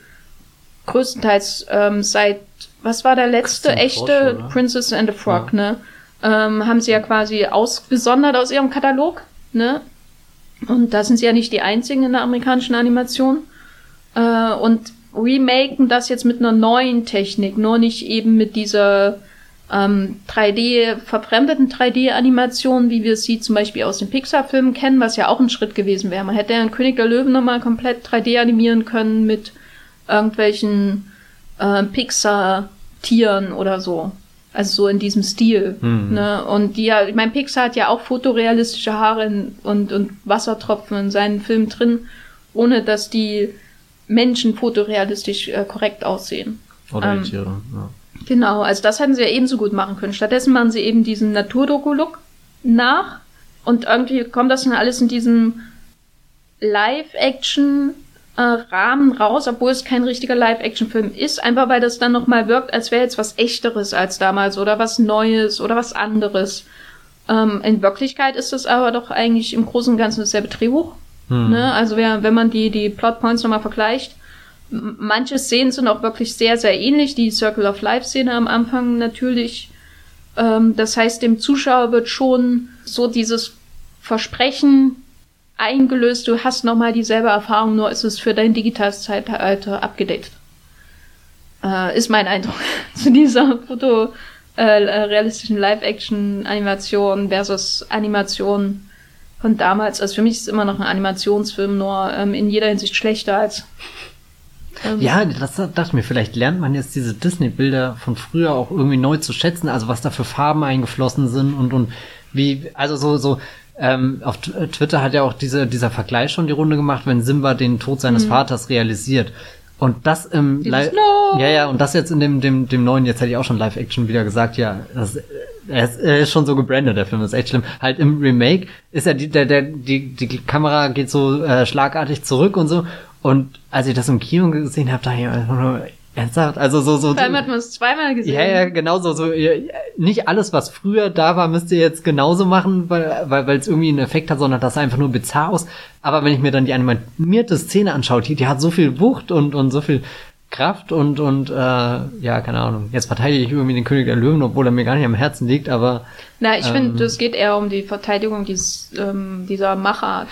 [SPEAKER 1] größtenteils ähm, seit was war der letzte echte Frosch, Princess and the Frog, ja. ne? Ähm, haben sie ja quasi ausgesondert aus ihrem Katalog, ne? Und da sind sie ja nicht die einzigen in der amerikanischen Animation. Äh, und remaken das jetzt mit einer neuen Technik, nur nicht eben mit dieser ähm, 3D, verfremdeten 3D-Animation, wie wir sie zum Beispiel aus den Pixar-Filmen kennen, was ja auch ein Schritt gewesen wäre. Man hätte ja einen König der Löwen nochmal komplett 3D animieren können mit irgendwelchen äh, Pixar-Tieren oder so. Also so in diesem Stil. Mhm. Ne? Und die ja, ich meine, Pixar hat ja auch fotorealistische Haare und, und Wassertropfen in seinen Filmen drin, ohne dass die Menschen fotorealistisch äh, korrekt aussehen.
[SPEAKER 2] Oder ähm, die Tiere, ja.
[SPEAKER 1] Genau, also das hätten sie ja ebenso gut machen können. Stattdessen machen sie eben diesen Naturdoku-Look nach und irgendwie kommt das dann alles in diesem Live-Action äh, Rahmen raus, obwohl es kein richtiger Live-Action-Film ist, einfach weil das dann nochmal wirkt, als wäre jetzt was Echteres als damals oder was Neues oder was anderes. Ähm, in Wirklichkeit ist es aber doch eigentlich im Großen und Ganzen dasselbe Drehbuch. Hm. Ne? Also wer, wenn man die, die Plotpoints nochmal vergleicht, manche Szenen sind auch wirklich sehr, sehr ähnlich. Die Circle of Life-Szene am Anfang natürlich. Ähm, das heißt, dem Zuschauer wird schon so dieses Versprechen eingelöst, du hast nochmal dieselbe Erfahrung, nur ist es für dein digitales Zeitalter abgedeckt. Äh, ist mein Eindruck zu dieser Foto äh, realistischen Live-Action-Animation versus Animation von damals. Also für mich ist es immer noch ein Animationsfilm, nur ähm, in jeder Hinsicht schlechter als.
[SPEAKER 2] Ähm, ja, das dachte ich mir, vielleicht lernt man jetzt diese Disney-Bilder von früher auch irgendwie neu zu schätzen, also was da für Farben eingeflossen sind und, und wie, also so, so, ähm, auf Twitter hat ja auch diese, dieser Vergleich schon die Runde gemacht, wenn Simba den Tod seines mhm. Vaters realisiert. Und das im
[SPEAKER 1] Live,
[SPEAKER 2] ja, ja, und das jetzt in dem, dem, dem neuen, jetzt hätte ich auch schon Live-Action wieder gesagt, ja, das er ist, er ist schon so gebrandet, der Film ist echt schlimm. Halt im Remake ist ja die, der, der, die, die Kamera geht so äh, schlagartig zurück und so. Und als ich das im Kino gesehen habe, da ich ernsthaft, also so, so.
[SPEAKER 1] Vor allem hat man es zweimal gesehen.
[SPEAKER 2] Ja, ja, genau so, so, nicht alles, was früher da war, müsst ihr jetzt genauso machen, weil, weil, weil es irgendwie einen Effekt hat, sondern das sah einfach nur bizarr aus. Aber wenn ich mir dann die animierte Szene anschaue, die, die hat so viel Wucht und, und so viel Kraft und, und, äh, ja, keine Ahnung. Jetzt verteidige ich irgendwie den König der Löwen, obwohl er mir gar nicht am Herzen liegt, aber.
[SPEAKER 1] Na, ich
[SPEAKER 2] ähm,
[SPEAKER 1] finde, es geht eher um die Verteidigung dieses, ähm, dieser Machart.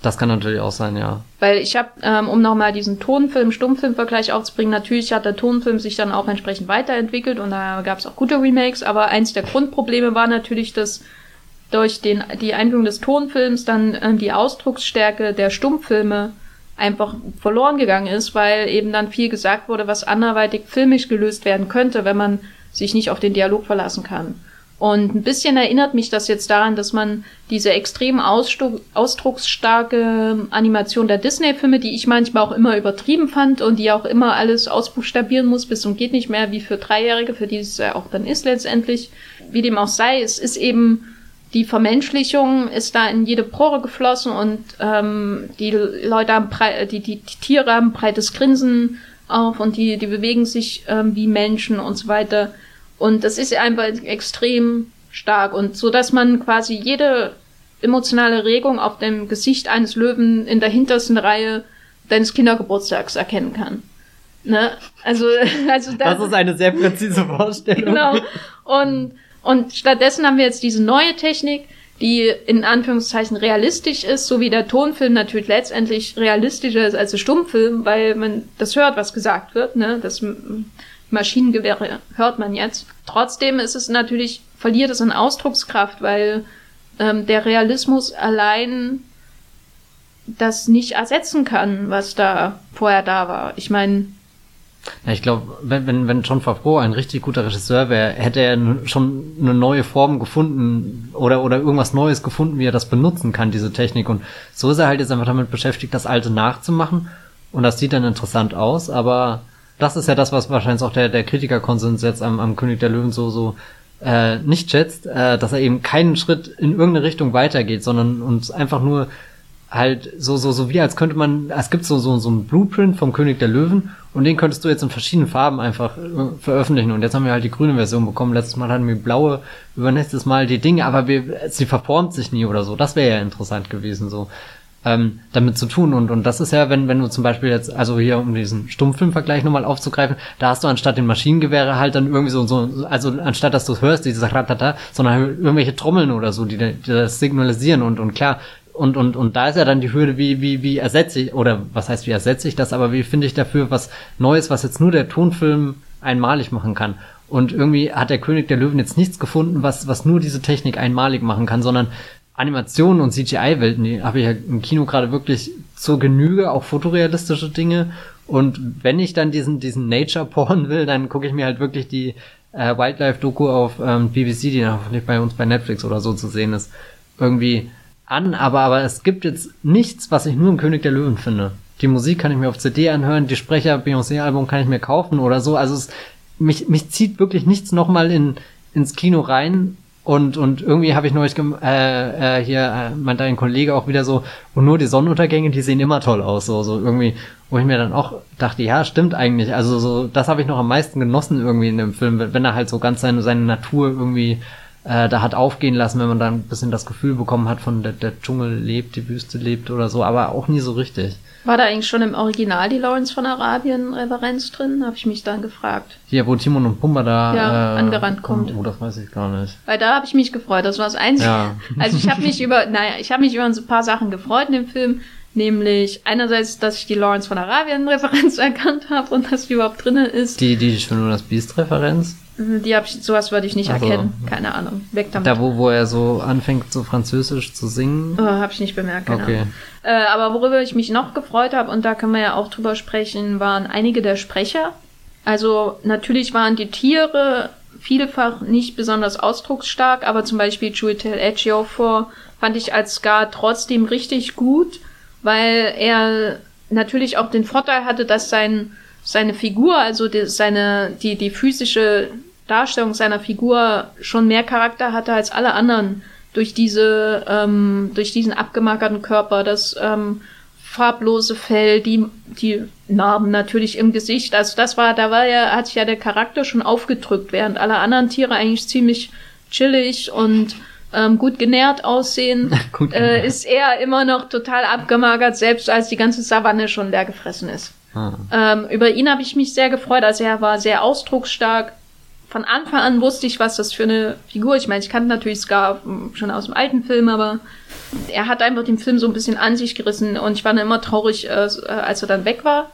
[SPEAKER 2] Das kann natürlich auch sein, ja.
[SPEAKER 1] Weil ich habe, ähm, um nochmal diesen Tonfilm-Stummfilm-Vergleich aufzubringen, natürlich hat der Tonfilm sich dann auch entsprechend weiterentwickelt und da gab es auch gute Remakes, aber eins der Grundprobleme war natürlich, dass durch den, die Einführung des Tonfilms dann ähm, die Ausdrucksstärke der Stummfilme einfach verloren gegangen ist, weil eben dann viel gesagt wurde, was anderweitig filmisch gelöst werden könnte, wenn man sich nicht auf den Dialog verlassen kann. Und ein bisschen erinnert mich das jetzt daran, dass man diese extrem ausdrucksstarke Animation der Disney-Filme, die ich manchmal auch immer übertrieben fand und die auch immer alles ausbuchstabieren muss, bis zum geht nicht mehr, wie für Dreijährige, für die es ja auch dann ist letztendlich. Wie dem auch sei, es ist eben die Vermenschlichung ist da in jede Pore geflossen und ähm, die Leute haben brei die, die, die Tiere haben breites Grinsen auf und die, die bewegen sich ähm, wie Menschen und so weiter. Und das ist einfach extrem stark und so, dass man quasi jede emotionale Regung auf dem Gesicht eines Löwen in der hintersten Reihe deines Kindergeburtstags erkennen kann. Ne? Also, also
[SPEAKER 2] das, das ist eine sehr präzise Vorstellung.
[SPEAKER 1] Genau. Und, und stattdessen haben wir jetzt diese neue Technik, die in Anführungszeichen realistisch ist, so wie der Tonfilm natürlich letztendlich realistischer ist als der Stummfilm, weil man das hört, was gesagt wird, ne? Das Maschinengewehre hört man jetzt. Trotzdem ist es natürlich, verliert es an Ausdruckskraft, weil ähm, der Realismus allein das nicht ersetzen kann, was da vorher da war. Ich meine,
[SPEAKER 2] ja, ich glaube, wenn, wenn, wenn John Favreau ein richtig guter Regisseur wäre, hätte er schon eine neue Form gefunden oder, oder irgendwas Neues gefunden, wie er das benutzen kann, diese Technik. Und so ist er halt jetzt einfach damit beschäftigt, das Alte nachzumachen. Und das sieht dann interessant aus, aber das ist ja das, was wahrscheinlich auch der, der Kritikerkonsens jetzt am, am König der Löwen so, so äh, nicht schätzt, äh, dass er eben keinen Schritt in irgendeine Richtung weitergeht, sondern uns einfach nur halt so, so, so wie als könnte man, es gibt so, so, so ein Blueprint vom König der Löwen und den könntest du jetzt in verschiedenen Farben einfach äh, veröffentlichen. Und jetzt haben wir halt die grüne Version bekommen. Letztes Mal hatten wir blaue, übernächstes Mal die Dinge, aber wir, sie verformt sich nie oder so. Das wäre ja interessant gewesen, so ähm, damit zu tun. Und, und das ist ja, wenn, wenn du zum Beispiel jetzt, also hier um diesen Stummfilmvergleich nochmal aufzugreifen, da hast du anstatt den Maschinengewehre halt dann irgendwie so, so also anstatt dass du hörst, dieses Ratata, sondern halt irgendwelche Trommeln oder so, die, die das signalisieren und, und klar, und, und, und da ist ja dann die Hürde, wie, wie, wie ersetze ich, oder was heißt, wie ersetze ich das, aber wie finde ich dafür was Neues, was jetzt nur der Tonfilm einmalig machen kann. Und irgendwie hat der König der Löwen jetzt nichts gefunden, was, was nur diese Technik einmalig machen kann, sondern Animationen und CGI-Welten, die habe ich ja im Kino gerade wirklich zur Genüge, auch fotorealistische Dinge. Und wenn ich dann diesen, diesen Nature-Porn will, dann gucke ich mir halt wirklich die äh, Wildlife-Doku auf ähm, BBC, die hoffentlich bei uns bei Netflix oder so zu sehen ist, irgendwie an. Aber, aber es gibt jetzt nichts, was ich nur im König der Löwen finde. Die Musik kann ich mir auf CD anhören, die Sprecher Beyoncé-Album kann ich mir kaufen oder so. Also es, mich, mich zieht wirklich nichts nochmal in, ins Kino rein, und, und irgendwie habe ich neulich äh, äh, hier äh, meinte ein Kollege auch wieder so, und nur die Sonnenuntergänge, die sehen immer toll aus. So, so irgendwie, wo ich mir dann auch dachte, ja, stimmt eigentlich. Also so, das habe ich noch am meisten genossen irgendwie in dem Film, wenn er halt so ganz seine, seine Natur irgendwie äh, da hat aufgehen lassen, wenn man dann ein bisschen das Gefühl bekommen hat, von der, der Dschungel lebt, die Wüste lebt oder so, aber auch nie so richtig.
[SPEAKER 1] War da eigentlich schon im Original die Lawrence von Arabien Referenz drin? Habe ich mich dann gefragt.
[SPEAKER 2] Hier, wo Timon und Pumba da
[SPEAKER 1] ja, äh, angerannt kommt.
[SPEAKER 2] Oh, das weiß ich gar nicht.
[SPEAKER 1] Weil da habe ich mich gefreut. Das war das Einzige. Ja. Also ich habe mich über, naja, ich habe mich über ein paar Sachen gefreut in dem Film. Nämlich einerseits, dass ich die Lawrence von Arabien Referenz erkannt habe und dass die überhaupt drinne ist.
[SPEAKER 2] Die, die schon nur das Beast Referenz?
[SPEAKER 1] Die hab ich, sowas würde ich nicht also, erkennen. Keine Ahnung. Weg damit.
[SPEAKER 2] Da, wo, wo er so anfängt, so französisch zu singen?
[SPEAKER 1] Oh, habe ich nicht bemerkt, keine okay. Äh, aber worüber ich mich noch gefreut habe, und da können wir ja auch drüber sprechen, waren einige der Sprecher. Also natürlich waren die Tiere vielfach nicht besonders ausdrucksstark, aber zum Beispiel Chiwetel Ejiofor fand ich als Scar trotzdem richtig gut, weil er natürlich auch den Vorteil hatte, dass sein seine Figur, also die, seine die die physische Darstellung seiner Figur schon mehr Charakter hatte als alle anderen durch diese, ähm, durch diesen abgemagerten Körper, das ähm, farblose Fell, die, die Narben natürlich im Gesicht. Also das war, da war ja, hat sich ja der Charakter schon aufgedrückt, während alle anderen Tiere eigentlich ziemlich chillig und ähm, gut genährt aussehen, gut genährt. Äh, ist er immer noch total abgemagert, selbst als die ganze Savanne schon leer gefressen ist. Ah. Ähm, über ihn habe ich mich sehr gefreut. Also er war sehr ausdrucksstark. Von Anfang an wusste ich, was das für eine Figur. Ich meine, ich kannte natürlich Scar schon aus dem alten Film, aber er hat einfach den Film so ein bisschen an sich gerissen und ich war dann immer traurig, äh, äh, als er dann weg war.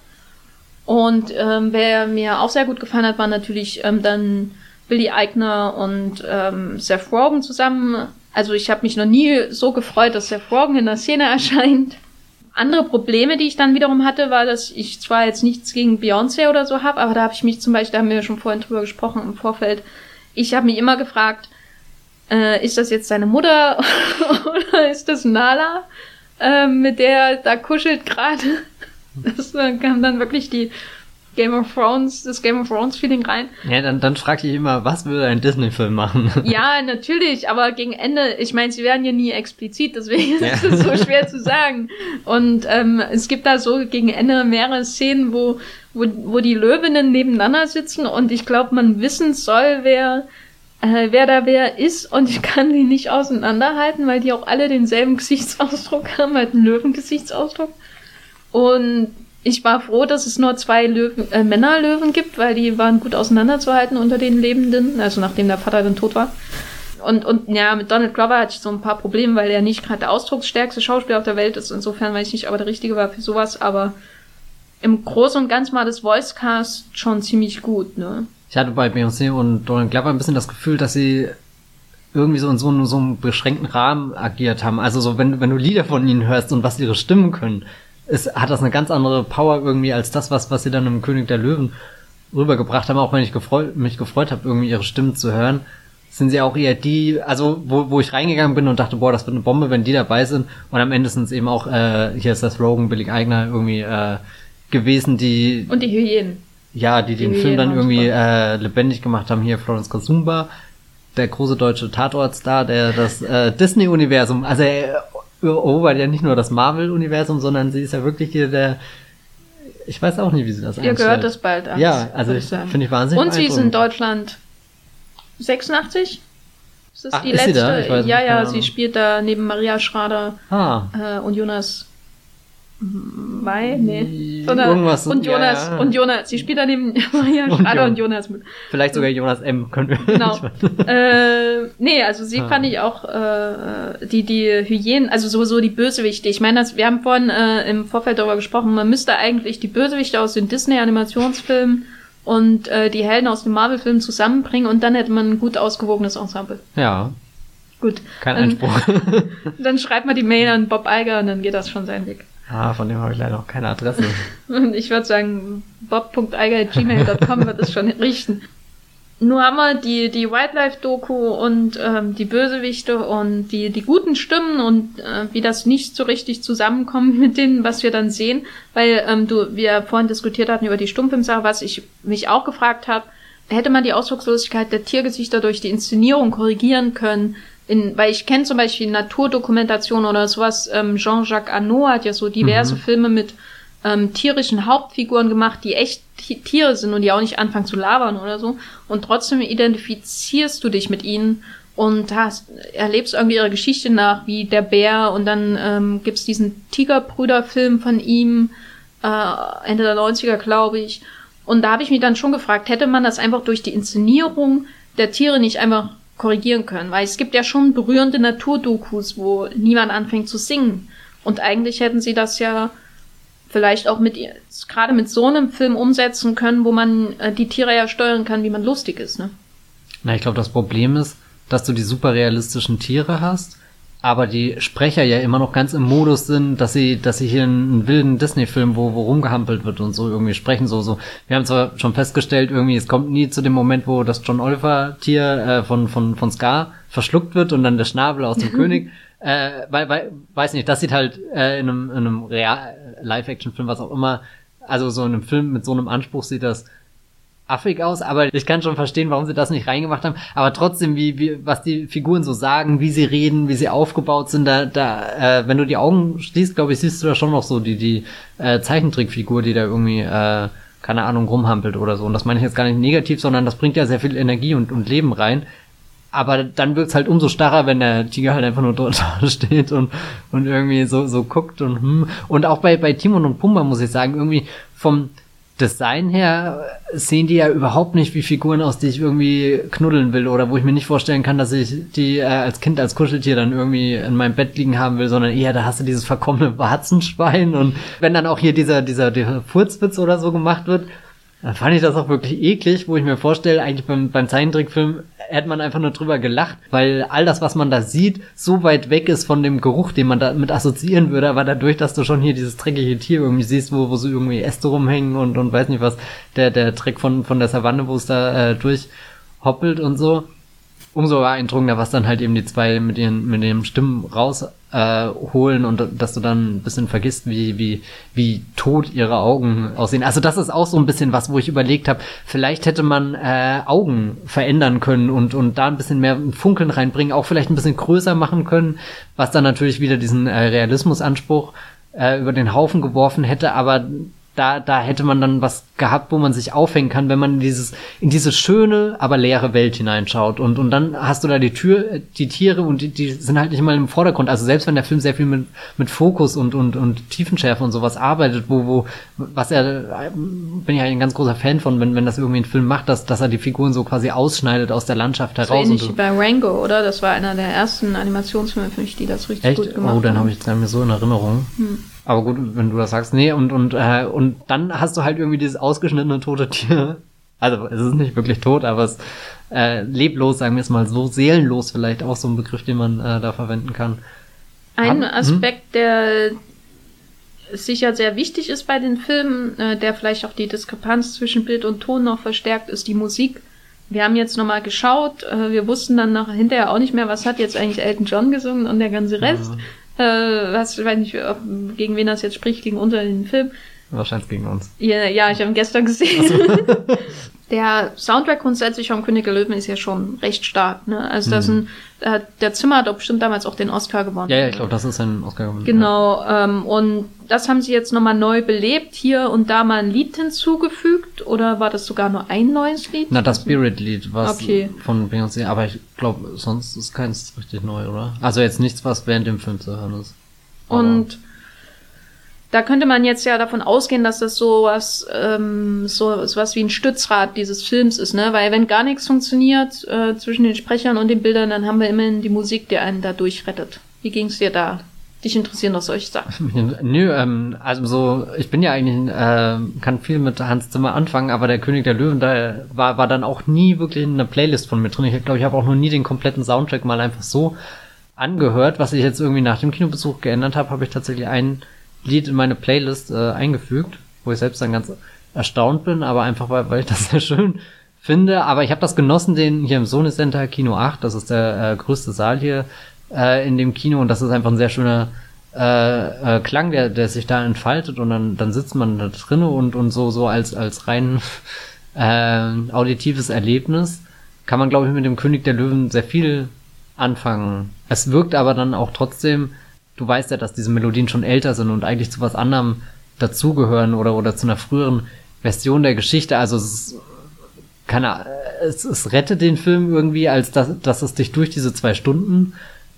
[SPEAKER 1] Und ähm, wer mir auch sehr gut gefallen hat, war natürlich ähm, dann Billy Eichner und ähm, Seth Rogen zusammen. Also ich habe mich noch nie so gefreut, dass Seth Rogen in der Szene erscheint. Andere Probleme, die ich dann wiederum hatte, war, dass ich zwar jetzt nichts gegen Beyoncé oder so habe, aber da habe ich mich zum Beispiel, da haben wir schon vorhin drüber gesprochen im Vorfeld, ich habe mich immer gefragt, äh, ist das jetzt seine Mutter oder ist das Nala, äh, mit der da kuschelt gerade? Das kam dann wirklich die Game of Thrones, das Game of Thrones Feeling rein.
[SPEAKER 2] Ja, dann, dann frag ich immer, was würde ein Disney-Film machen?
[SPEAKER 1] Ja, natürlich, aber gegen Ende, ich meine, sie werden ja nie explizit, deswegen ja. ist es so schwer zu sagen. Und ähm, es gibt da so gegen Ende mehrere Szenen, wo, wo, wo die Löwinnen nebeneinander sitzen und ich glaube, man wissen soll, wer äh, wer da wer ist und ich kann die nicht auseinanderhalten, weil die auch alle denselben Gesichtsausdruck haben, halt einen Löwengesichtsausdruck. Und ich war froh, dass es nur zwei Löwen, äh, Männerlöwen gibt, weil die waren gut auseinanderzuhalten unter den Lebenden, also nachdem der Vater dann tot war. Und, und ja, mit Donald Glover hatte ich so ein paar Probleme, weil er nicht gerade der ausdrucksstärkste Schauspieler auf der Welt ist. Insofern weiß ich nicht, ob er der Richtige war für sowas, aber im Großen und Ganzen war das Voicecast schon ziemlich gut, ne?
[SPEAKER 2] Ich hatte bei Beyoncé und Donald Glover ein bisschen das Gefühl, dass sie irgendwie so in so, einem, so einem beschränkten Rahmen agiert haben. Also so, wenn, wenn du Lieder von ihnen hörst und was ihre Stimmen können, ist, hat das eine ganz andere Power irgendwie als das, was, was sie dann im König der Löwen rübergebracht haben, auch wenn ich gefreut, mich gefreut habe, irgendwie ihre Stimmen zu hören, sind sie auch eher die, also wo, wo ich reingegangen bin und dachte, boah, das wird eine Bombe, wenn die dabei sind. Und am Ende sind es eben auch, äh, hier ist das Rogan, Billig Eigner irgendwie äh, gewesen, die.
[SPEAKER 1] Und die Hyänen.
[SPEAKER 2] Ja, die, die den Film dann irgendwie äh, lebendig gemacht haben, hier Florence Kazumba, der große deutsche Tatortstar, der das äh, Disney-Universum, also er erobert ja nicht nur das Marvel-Universum, sondern sie ist ja wirklich hier der, ich weiß auch nicht, wie sie das
[SPEAKER 1] Ihr gehört das bald
[SPEAKER 2] an. Ja, also finde ich wahnsinnig.
[SPEAKER 1] Und sie ist in Deutschland 86? Ist das Ach, die ist letzte? Sie da? ja, ja, sie spielt da neben Maria Schrader ah. äh, und Jonas Mai? Nee. Sondern Irgendwas. Und Jonas. Ja, ja. Und Jonas. Sie spielt daneben Maria Schrader und, Jonas mit.
[SPEAKER 2] Vielleicht sogar Jonas M. Können wir
[SPEAKER 1] genau. äh, nee, also sie ah. fand ich auch äh, die, die Hyänen, also sowieso die Bösewichte. Ich meine, wir haben vorhin äh, im Vorfeld darüber gesprochen, man müsste eigentlich die Bösewichte aus den Disney-Animationsfilmen und äh, die Helden aus den Marvel-Filmen zusammenbringen und dann hätte man ein gut ausgewogenes Ensemble.
[SPEAKER 2] Ja.
[SPEAKER 1] Gut.
[SPEAKER 2] Kein Einspruch.
[SPEAKER 1] dann schreibt man die Mail an Bob Iger und dann geht das schon seinen Weg.
[SPEAKER 2] Ah, von dem habe ich leider noch keine Adresse.
[SPEAKER 1] ich würde sagen, bob.eiger.gmail.com wird es schon richten. Nur haben wir die, die Wildlife-Doku und ähm, die Bösewichte und die, die guten Stimmen und äh, wie das nicht so richtig zusammenkommt mit dem, was wir dann sehen. Weil ähm, du, wir vorhin diskutiert hatten über die Stummfilmsache, was ich mich auch gefragt habe, hätte man die Ausdruckslosigkeit der Tiergesichter durch die Inszenierung korrigieren können, in, weil ich kenne zum Beispiel Naturdokumentation oder sowas, ähm, Jean-Jacques Arnaud hat ja so diverse mhm. Filme mit ähm, tierischen Hauptfiguren gemacht, die echt Tiere sind und die auch nicht anfangen zu labern oder so. Und trotzdem identifizierst du dich mit ihnen und hast, erlebst irgendwie ihre Geschichte nach, wie der Bär und dann ähm, gibt's diesen Tigerbrüder-Film von ihm, äh, Ende der 90er, glaube ich. Und da habe ich mich dann schon gefragt, hätte man das einfach durch die Inszenierung der Tiere nicht einfach korrigieren können, weil es gibt ja schon berührende Naturdokus, wo niemand anfängt zu singen. Und eigentlich hätten sie das ja vielleicht auch mit gerade mit so einem Film umsetzen können, wo man äh, die Tiere ja steuern kann, wie man lustig ist, ne?
[SPEAKER 2] Na, ich glaube, das Problem ist, dass du die super realistischen Tiere hast aber die Sprecher ja immer noch ganz im Modus sind, dass sie, dass sie hier einen wilden Disney-Film, wo, wo rumgehampelt wird und so irgendwie sprechen, so, so. Wir haben zwar schon festgestellt, irgendwie, es kommt nie zu dem Moment, wo das John Oliver-Tier äh, von, von, von Scar verschluckt wird und dann der Schnabel aus dem König, äh, weil, weil, weiß nicht, das sieht halt äh, in einem, in einem Real Live-Action-Film, was auch immer, also so in einem Film mit so einem Anspruch sieht das affig aus, aber ich kann schon verstehen, warum sie das nicht reingemacht haben. Aber trotzdem, wie, wie, was die Figuren so sagen, wie sie reden, wie sie aufgebaut sind, da, da, äh, wenn du die Augen schließt, glaube ich, siehst du da schon noch so die, die äh, Zeichentrickfigur, die da irgendwie, äh, keine Ahnung, rumhampelt oder so. Und das meine ich jetzt gar nicht negativ, sondern das bringt ja sehr viel Energie und, und Leben rein. Aber dann wird's halt umso starrer, wenn der Tiger halt einfach nur dort steht und, und irgendwie so, so guckt und hm. Und auch bei, bei Timon und Pumba muss ich sagen, irgendwie vom, Design her sehen die ja überhaupt nicht wie Figuren aus, die ich irgendwie knuddeln will oder wo ich mir nicht vorstellen kann, dass ich die äh, als Kind als Kuscheltier dann irgendwie in meinem Bett liegen haben will, sondern eher da hast du dieses verkommene Warzenschwein und wenn dann auch hier dieser dieser, dieser Furzwitz oder so gemacht wird, dann fand ich das auch wirklich eklig, wo ich mir vorstelle, eigentlich beim, beim Zeichentrickfilm hätte man einfach nur drüber gelacht, weil all das, was man da sieht, so weit weg ist von dem Geruch, den man damit assoziieren würde, aber dadurch, dass du schon hier dieses dreckige Tier irgendwie siehst, wo, wo so irgendwie Äste rumhängen und, und weiß nicht was, der, der Dreck von, von der Savanne, wo es da äh, durchhoppelt und so, umso beeindruckender, was dann halt eben die zwei mit ihren, mit ihren Stimmen raus äh, holen und dass du dann ein bisschen vergisst, wie, wie, wie tot ihre Augen aussehen. Also das ist auch so ein bisschen was, wo ich überlegt habe, vielleicht hätte man äh, Augen verändern können und, und da ein bisschen mehr Funkeln reinbringen, auch vielleicht ein bisschen größer machen können, was dann natürlich wieder diesen äh, Realismusanspruch äh, über den Haufen geworfen hätte, aber da, da hätte man dann was gehabt, wo man sich aufhängen kann, wenn man in dieses, in diese schöne, aber leere Welt hineinschaut. Und, und dann hast du da die Tür, die Tiere und die, die sind halt nicht mal im Vordergrund. Also selbst wenn der Film sehr viel mit, mit Fokus und, und, und Tiefenschärfe und sowas arbeitet, wo, wo, was er, bin ich ja ein ganz großer Fan von, wenn, wenn das irgendwie ein Film macht, dass, dass er die Figuren so quasi ausschneidet aus der Landschaft heraus.
[SPEAKER 1] So ähnlich wie bei Rango, oder? Das war einer der ersten Animationsfilme für mich, die das richtig
[SPEAKER 2] Echt?
[SPEAKER 1] gut gemacht haben.
[SPEAKER 2] Oh, dann habe ich nicht mehr so in Erinnerung. Hm. Aber gut, wenn du das sagst, nee, und, und, äh, und dann hast du halt irgendwie dieses ausgeschnittene tote Tier. Also es ist nicht wirklich tot, aber es äh, leblos, sagen wir es mal so, seelenlos vielleicht auch so ein Begriff, den man äh, da verwenden kann.
[SPEAKER 1] Ein Hab, Aspekt, hm? der sicher sehr wichtig ist bei den Filmen, äh, der vielleicht auch die Diskrepanz zwischen Bild und Ton noch verstärkt, ist die Musik. Wir haben jetzt nochmal geschaut, äh, wir wussten dann nachher hinterher auch nicht mehr, was hat jetzt eigentlich Elton John gesungen und der ganze Rest. Ja. Äh, was, ich weiß nicht, gegen wen das jetzt spricht, gegen uns oder den Film.
[SPEAKER 2] Wahrscheinlich gegen uns.
[SPEAKER 1] Ja, ja ich habe ihn gestern gesehen. So. der Soundtrack grundsätzlich vom König der Löwen ist ja schon recht stark. Ne? Also das hm. ein, äh, der Zimmer hat doch bestimmt damals auch den Oscar gewonnen.
[SPEAKER 2] Ja, ja, ich glaube, das ist ein Oscar gewonnen.
[SPEAKER 1] Genau. Ja. Ähm, und das haben sie jetzt nochmal neu belebt, hier und da mal ein Lied hinzugefügt. Oder war das sogar nur ein neues Lied?
[SPEAKER 2] Na, das Spirit-Lied, was okay. von Beyoncé. Aber ich glaube, sonst ist keins richtig neu, oder? Also jetzt nichts, was während dem Film zu hören ist.
[SPEAKER 1] Aber und da könnte man jetzt ja davon ausgehen, dass das so was, ähm, so, so was wie ein Stützrad dieses Films ist, ne? Weil wenn gar nichts funktioniert äh, zwischen den Sprechern und den Bildern, dann haben wir immerhin die Musik, die einen da durchrettet. Wie ging's dir da? Dich interessieren doch solche Sachen.
[SPEAKER 2] Nö, ähm, also so, ich bin ja eigentlich, äh, kann viel mit Hans Zimmer anfangen, aber der König der Löwen, da war, war dann auch nie wirklich in einer Playlist von mir drin. Ich glaube, ich habe auch noch nie den kompletten Soundtrack mal einfach so angehört. Was ich jetzt irgendwie nach dem Kinobesuch geändert habe, habe ich tatsächlich einen Lied in meine Playlist äh, eingefügt, wo ich selbst dann ganz erstaunt bin, aber einfach weil, weil ich das sehr schön finde. Aber ich habe das genossen, den hier im Sony Center Kino 8, das ist der äh, größte Saal hier äh, in dem Kino und das ist einfach ein sehr schöner äh, äh, Klang, der, der sich da entfaltet und dann, dann sitzt man da drinnen und, und so, so als, als rein äh, auditives Erlebnis kann man, glaube ich, mit dem König der Löwen sehr viel anfangen. Es wirkt aber dann auch trotzdem du weißt ja, dass diese Melodien schon älter sind und eigentlich zu was anderem dazugehören oder, oder zu einer früheren Version der Geschichte. Also es ist, keine, es, es rettet den Film irgendwie, als dass, dass es dich durch diese zwei Stunden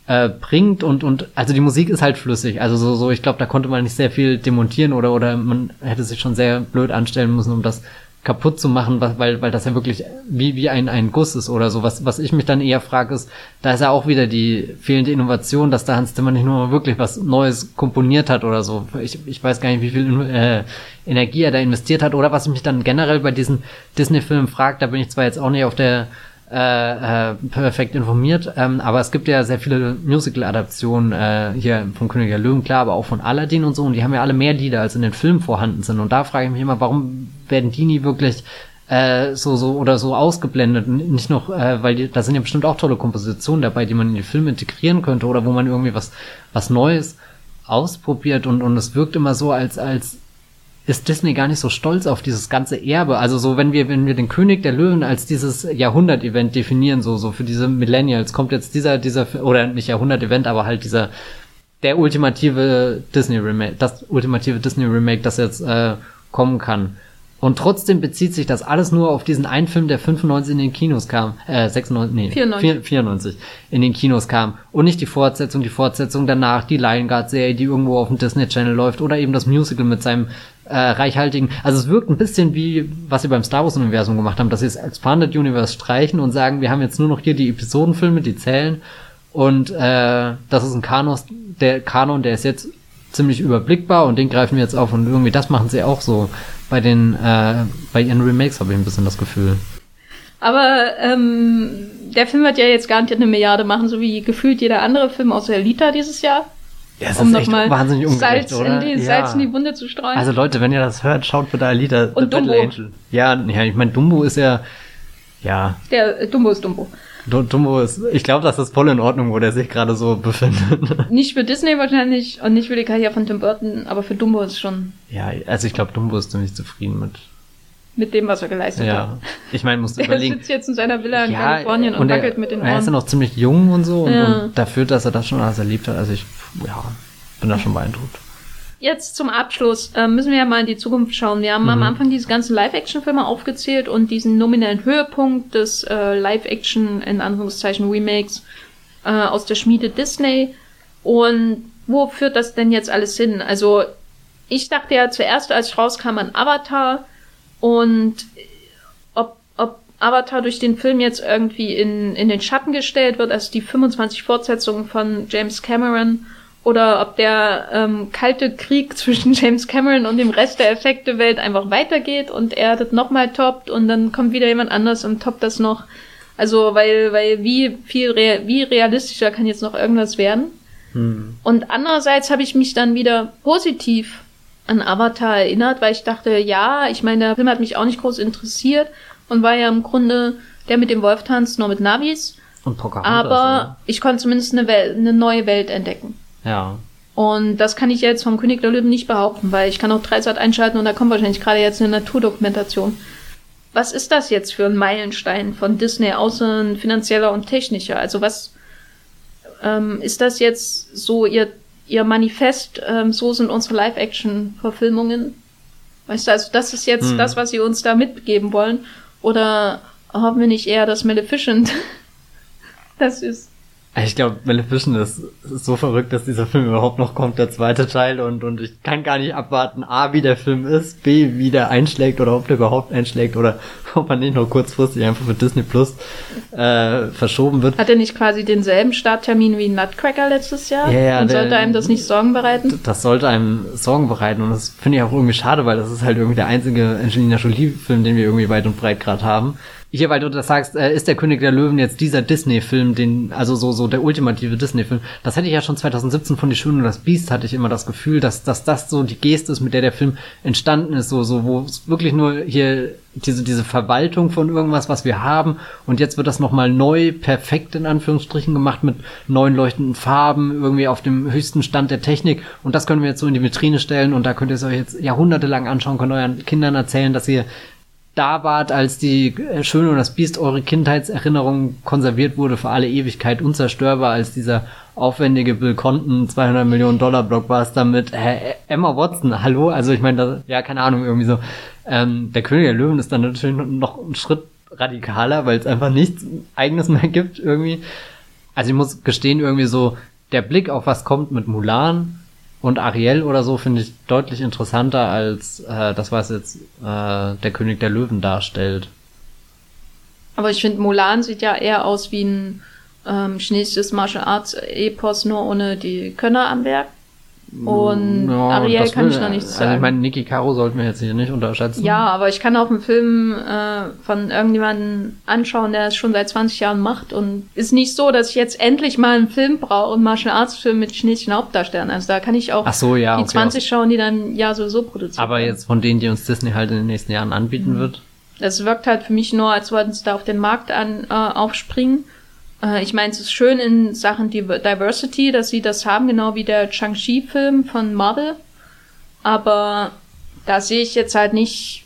[SPEAKER 2] äh, bringt und und also die Musik ist halt flüssig. Also so, so ich glaube, da konnte man nicht sehr viel demontieren oder oder man hätte sich schon sehr blöd anstellen müssen, um das kaputt zu machen, weil, weil das ja wirklich wie, wie ein, ein Guss ist oder so. Was, was ich mich dann eher frage, ist, da ist ja auch wieder die fehlende Innovation, dass da Hans Zimmer nicht nur wirklich was Neues komponiert hat oder so. Ich, ich weiß gar nicht, wie viel äh, Energie er da investiert hat oder was ich mich dann generell bei diesen Disney-Filmen fragt, da bin ich zwar jetzt auch nicht auf der äh, äh, perfekt informiert. Ähm, aber es gibt ja sehr viele Musical-Adaptionen äh, hier von König der Löwen, klar, aber auch von Aladdin und so. Und die haben ja alle mehr Lieder, als in den Filmen vorhanden sind. Und da frage ich mich immer, warum werden die nie wirklich äh, so so oder so ausgeblendet? Nicht noch, äh, weil die, da sind ja bestimmt auch tolle Kompositionen dabei, die man in die Filme integrieren könnte oder wo man irgendwie was was Neues ausprobiert und und es wirkt immer so, als als ist Disney gar nicht so stolz auf dieses ganze Erbe. Also so, wenn wir, wenn wir den König der Löwen als dieses Jahrhundert-Event definieren, so, so für diese Millennials, kommt jetzt dieser, dieser, oder nicht Jahrhundert-Event, aber halt dieser, der ultimative Disney-Remake, das ultimative Disney-Remake, das jetzt äh, kommen kann. Und trotzdem bezieht sich das alles nur auf diesen einen Film, der 95 in den Kinos kam. Äh, 96, nee,
[SPEAKER 1] 94.
[SPEAKER 2] 94 in den Kinos kam. Und nicht die Fortsetzung, die Fortsetzung danach, die Lion Guard-Serie, die irgendwo auf dem Disney Channel läuft, oder eben das Musical mit seinem äh, reichhaltigen. Also es wirkt ein bisschen wie, was sie beim Star Wars-Universum gemacht haben, dass sie das Expanded Universe streichen und sagen, wir haben jetzt nur noch hier die Episodenfilme, die zählen. Und äh, das ist ein Kanon, der Kanon, der ist jetzt ziemlich überblickbar und den greifen wir jetzt auf und irgendwie das machen sie auch so bei den äh, bei ihren Remakes habe ich ein bisschen das Gefühl.
[SPEAKER 1] Aber ähm, der Film wird ja jetzt gar nicht eine Milliarde machen, so wie gefühlt jeder andere Film außer Elita dieses Jahr.
[SPEAKER 2] Ja, das
[SPEAKER 1] um nochmal Salz? In die,
[SPEAKER 2] ja.
[SPEAKER 1] Salz in die Wunde zu streuen.
[SPEAKER 2] Also Leute, wenn ihr das hört, schaut bitte Alita,
[SPEAKER 1] Und Dumbo.
[SPEAKER 2] Angel. Ja, ja, ich meine, Dumbo ist ja, ja,
[SPEAKER 1] der äh, Dumbo ist Dumbo.
[SPEAKER 2] Du- Dumbo ist, ich glaube, das ist voll in Ordnung, wo der sich gerade so befindet.
[SPEAKER 1] Nicht für Disney wahrscheinlich und nicht für die Karriere von Tim Burton, aber für Dumbo ist schon
[SPEAKER 2] ja, also ich glaube, Dumbo ist ziemlich zufrieden mit,
[SPEAKER 1] mit dem, was er geleistet
[SPEAKER 2] ja.
[SPEAKER 1] hat.
[SPEAKER 2] Ich meine, musst du überlegen.
[SPEAKER 1] sitzt jetzt in seiner Villa in Kalifornien und,
[SPEAKER 2] er,
[SPEAKER 1] wackelt mit den
[SPEAKER 2] Er ist ja
[SPEAKER 1] Ohren.
[SPEAKER 2] noch ziemlich jung und so und,
[SPEAKER 1] Ja.
[SPEAKER 2] und dafür, dass er das schon alles erlebt hat, also ich, ja, bin da schon beeindruckt.
[SPEAKER 1] Jetzt zum Abschluss äh, müssen wir ja mal in die Zukunft schauen. Wir haben am
[SPEAKER 2] Mhm.
[SPEAKER 1] Anfang diese ganzen Live-Action-Filme aufgezählt und diesen nominellen Höhepunkt des äh, Live-Action, in Anführungszeichen, Remakes äh, aus der Schmiede Disney. Und wo führt das denn jetzt alles hin? Also, ich dachte ja zuerst, als ich rauskam, an Avatar und ob, ob Avatar durch den Film jetzt irgendwie in, in den Schatten gestellt wird, also die 25 Fortsetzungen von James Cameron, oder ob der ähm, kalte Krieg zwischen James Cameron und dem Rest der Effektewelt einfach weitergeht und er das nochmal toppt und dann kommt wieder jemand anders und toppt das noch. Also, weil, weil wie viel, rea wie realistischer kann jetzt noch irgendwas werden?
[SPEAKER 2] Hm.
[SPEAKER 1] Und andererseits habe ich mich dann wieder positiv an Avatar erinnert, weil ich dachte, ja, ich meine, der Film hat mich auch nicht groß interessiert und war ja im Grunde der mit dem Wolf tanzt, nur mit Navis.
[SPEAKER 2] Und Pocahontas.
[SPEAKER 1] Aber ich konnte zumindest eine, Welt, eine neue Welt entdecken.
[SPEAKER 2] Ja.
[SPEAKER 1] Und das kann ich jetzt vom König der Löwen nicht behaupten, weil ich kann auch Dreisat einschalten und da kommt wahrscheinlich gerade jetzt eine Naturdokumentation. Was ist das jetzt für ein Meilenstein von Disney, außer ein finanzieller und technischer? Also was ähm, ist das jetzt so ihr, ihr Manifest, ähm, so sind unsere Live-Action-Verfilmungen? Weißt du, also das ist jetzt
[SPEAKER 2] Hm.
[SPEAKER 1] das, was sie uns da mitgeben wollen? Oder haben wir nicht eher das Maleficent? das ist
[SPEAKER 2] Ich glaube, Maleficent ist, ist so verrückt, dass dieser Film überhaupt noch kommt, der zweite Teil, und, und ich kann gar nicht abwarten, A, wie der Film ist, B, wie der einschlägt oder ob der überhaupt einschlägt oder ob er nicht nur kurzfristig einfach für Disney Plus äh, verschoben wird.
[SPEAKER 1] Hat er nicht quasi denselben Starttermin wie Nutcracker letztes Jahr?
[SPEAKER 2] Ja, ja,
[SPEAKER 1] Und
[SPEAKER 2] der-
[SPEAKER 1] sollte einem das nicht Sorgen bereiten?
[SPEAKER 2] Das sollte einem Sorgen bereiten und das finde ich auch irgendwie schade, weil das ist halt irgendwie der einzige Angelina Jolie-Film, den wir irgendwie weit und breit gerade haben. Hier, weil du das sagst, äh, ist der König der Löwen jetzt dieser Disney-Film, den, also so, so der ultimative Disney-Film. Das hätte ich ja schon 2017 von Die Schöne und das Biest hatte ich immer das Gefühl, dass, dass das so die Geste ist, mit der der Film entstanden ist, so, so, wo es wirklich nur hier diese, diese Verwaltung von irgendwas, was wir haben. Und jetzt wird das nochmal neu, perfekt in Anführungsstrichen gemacht mit neuen leuchtenden Farben, irgendwie auf dem höchsten Stand der Technik. Und das können wir jetzt so in die Vitrine stellen. Und da könnt ihr es euch jetzt jahrhundertelang anschauen, könnt euren Kindern erzählen, dass ihr da wart, als die Schöne und das Biest eure Kindheitserinnerung konserviert wurde für alle Ewigkeit, unzerstörbar als dieser aufwendige Bill Conton 200 Millionen Dollar Blockbuster mit äh, Emma Watson, hallo, also ich meine, ja, keine Ahnung, irgendwie so. Ähm, der König der Löwen ist dann natürlich noch ein Schritt radikaler, weil es einfach nichts eigenes mehr gibt irgendwie. Also ich muss gestehen, irgendwie so, der Blick auf was kommt mit Mulan und Ariel oder so finde ich deutlich interessanter als äh, das, was jetzt äh, der König der Löwen darstellt.
[SPEAKER 1] Aber ich finde, Mulan sieht ja eher aus wie ein ähm, chinesisches Martial Arts Epos, nur ohne die Könner am Werk. Und
[SPEAKER 2] Ja,
[SPEAKER 1] Ariel kann
[SPEAKER 2] will-
[SPEAKER 1] ich noch nichts
[SPEAKER 2] Also ich
[SPEAKER 1] sagen.
[SPEAKER 2] meine, Niki Caro sollten wir jetzt hier nicht unterschätzen.
[SPEAKER 1] ja, aber ich kann auch einen Film äh, von irgendjemandem anschauen, der es schon seit 20 Jahren macht. Und ist nicht so, dass ich jetzt endlich mal einen Film brauche, einen Martial Arts Film mit chinesischen Hauptdarstellern. Also da kann ich auch
[SPEAKER 2] so, ja,
[SPEAKER 1] die
[SPEAKER 2] okay.
[SPEAKER 1] 20 schauen, die dann ja sowieso produziert
[SPEAKER 2] Aber
[SPEAKER 1] werden.
[SPEAKER 2] jetzt von denen, die uns Disney halt in den nächsten Jahren anbieten wird.
[SPEAKER 1] Das wirkt halt für mich nur, als wollten sie da auf den Markt an, äh, aufspringen. Äh, ich meine, es ist schön in Sachen Div- Diversity, dass sie das haben, genau wie der Shang-Chi-Film von Marvel. Aber da sehe ich jetzt halt nicht,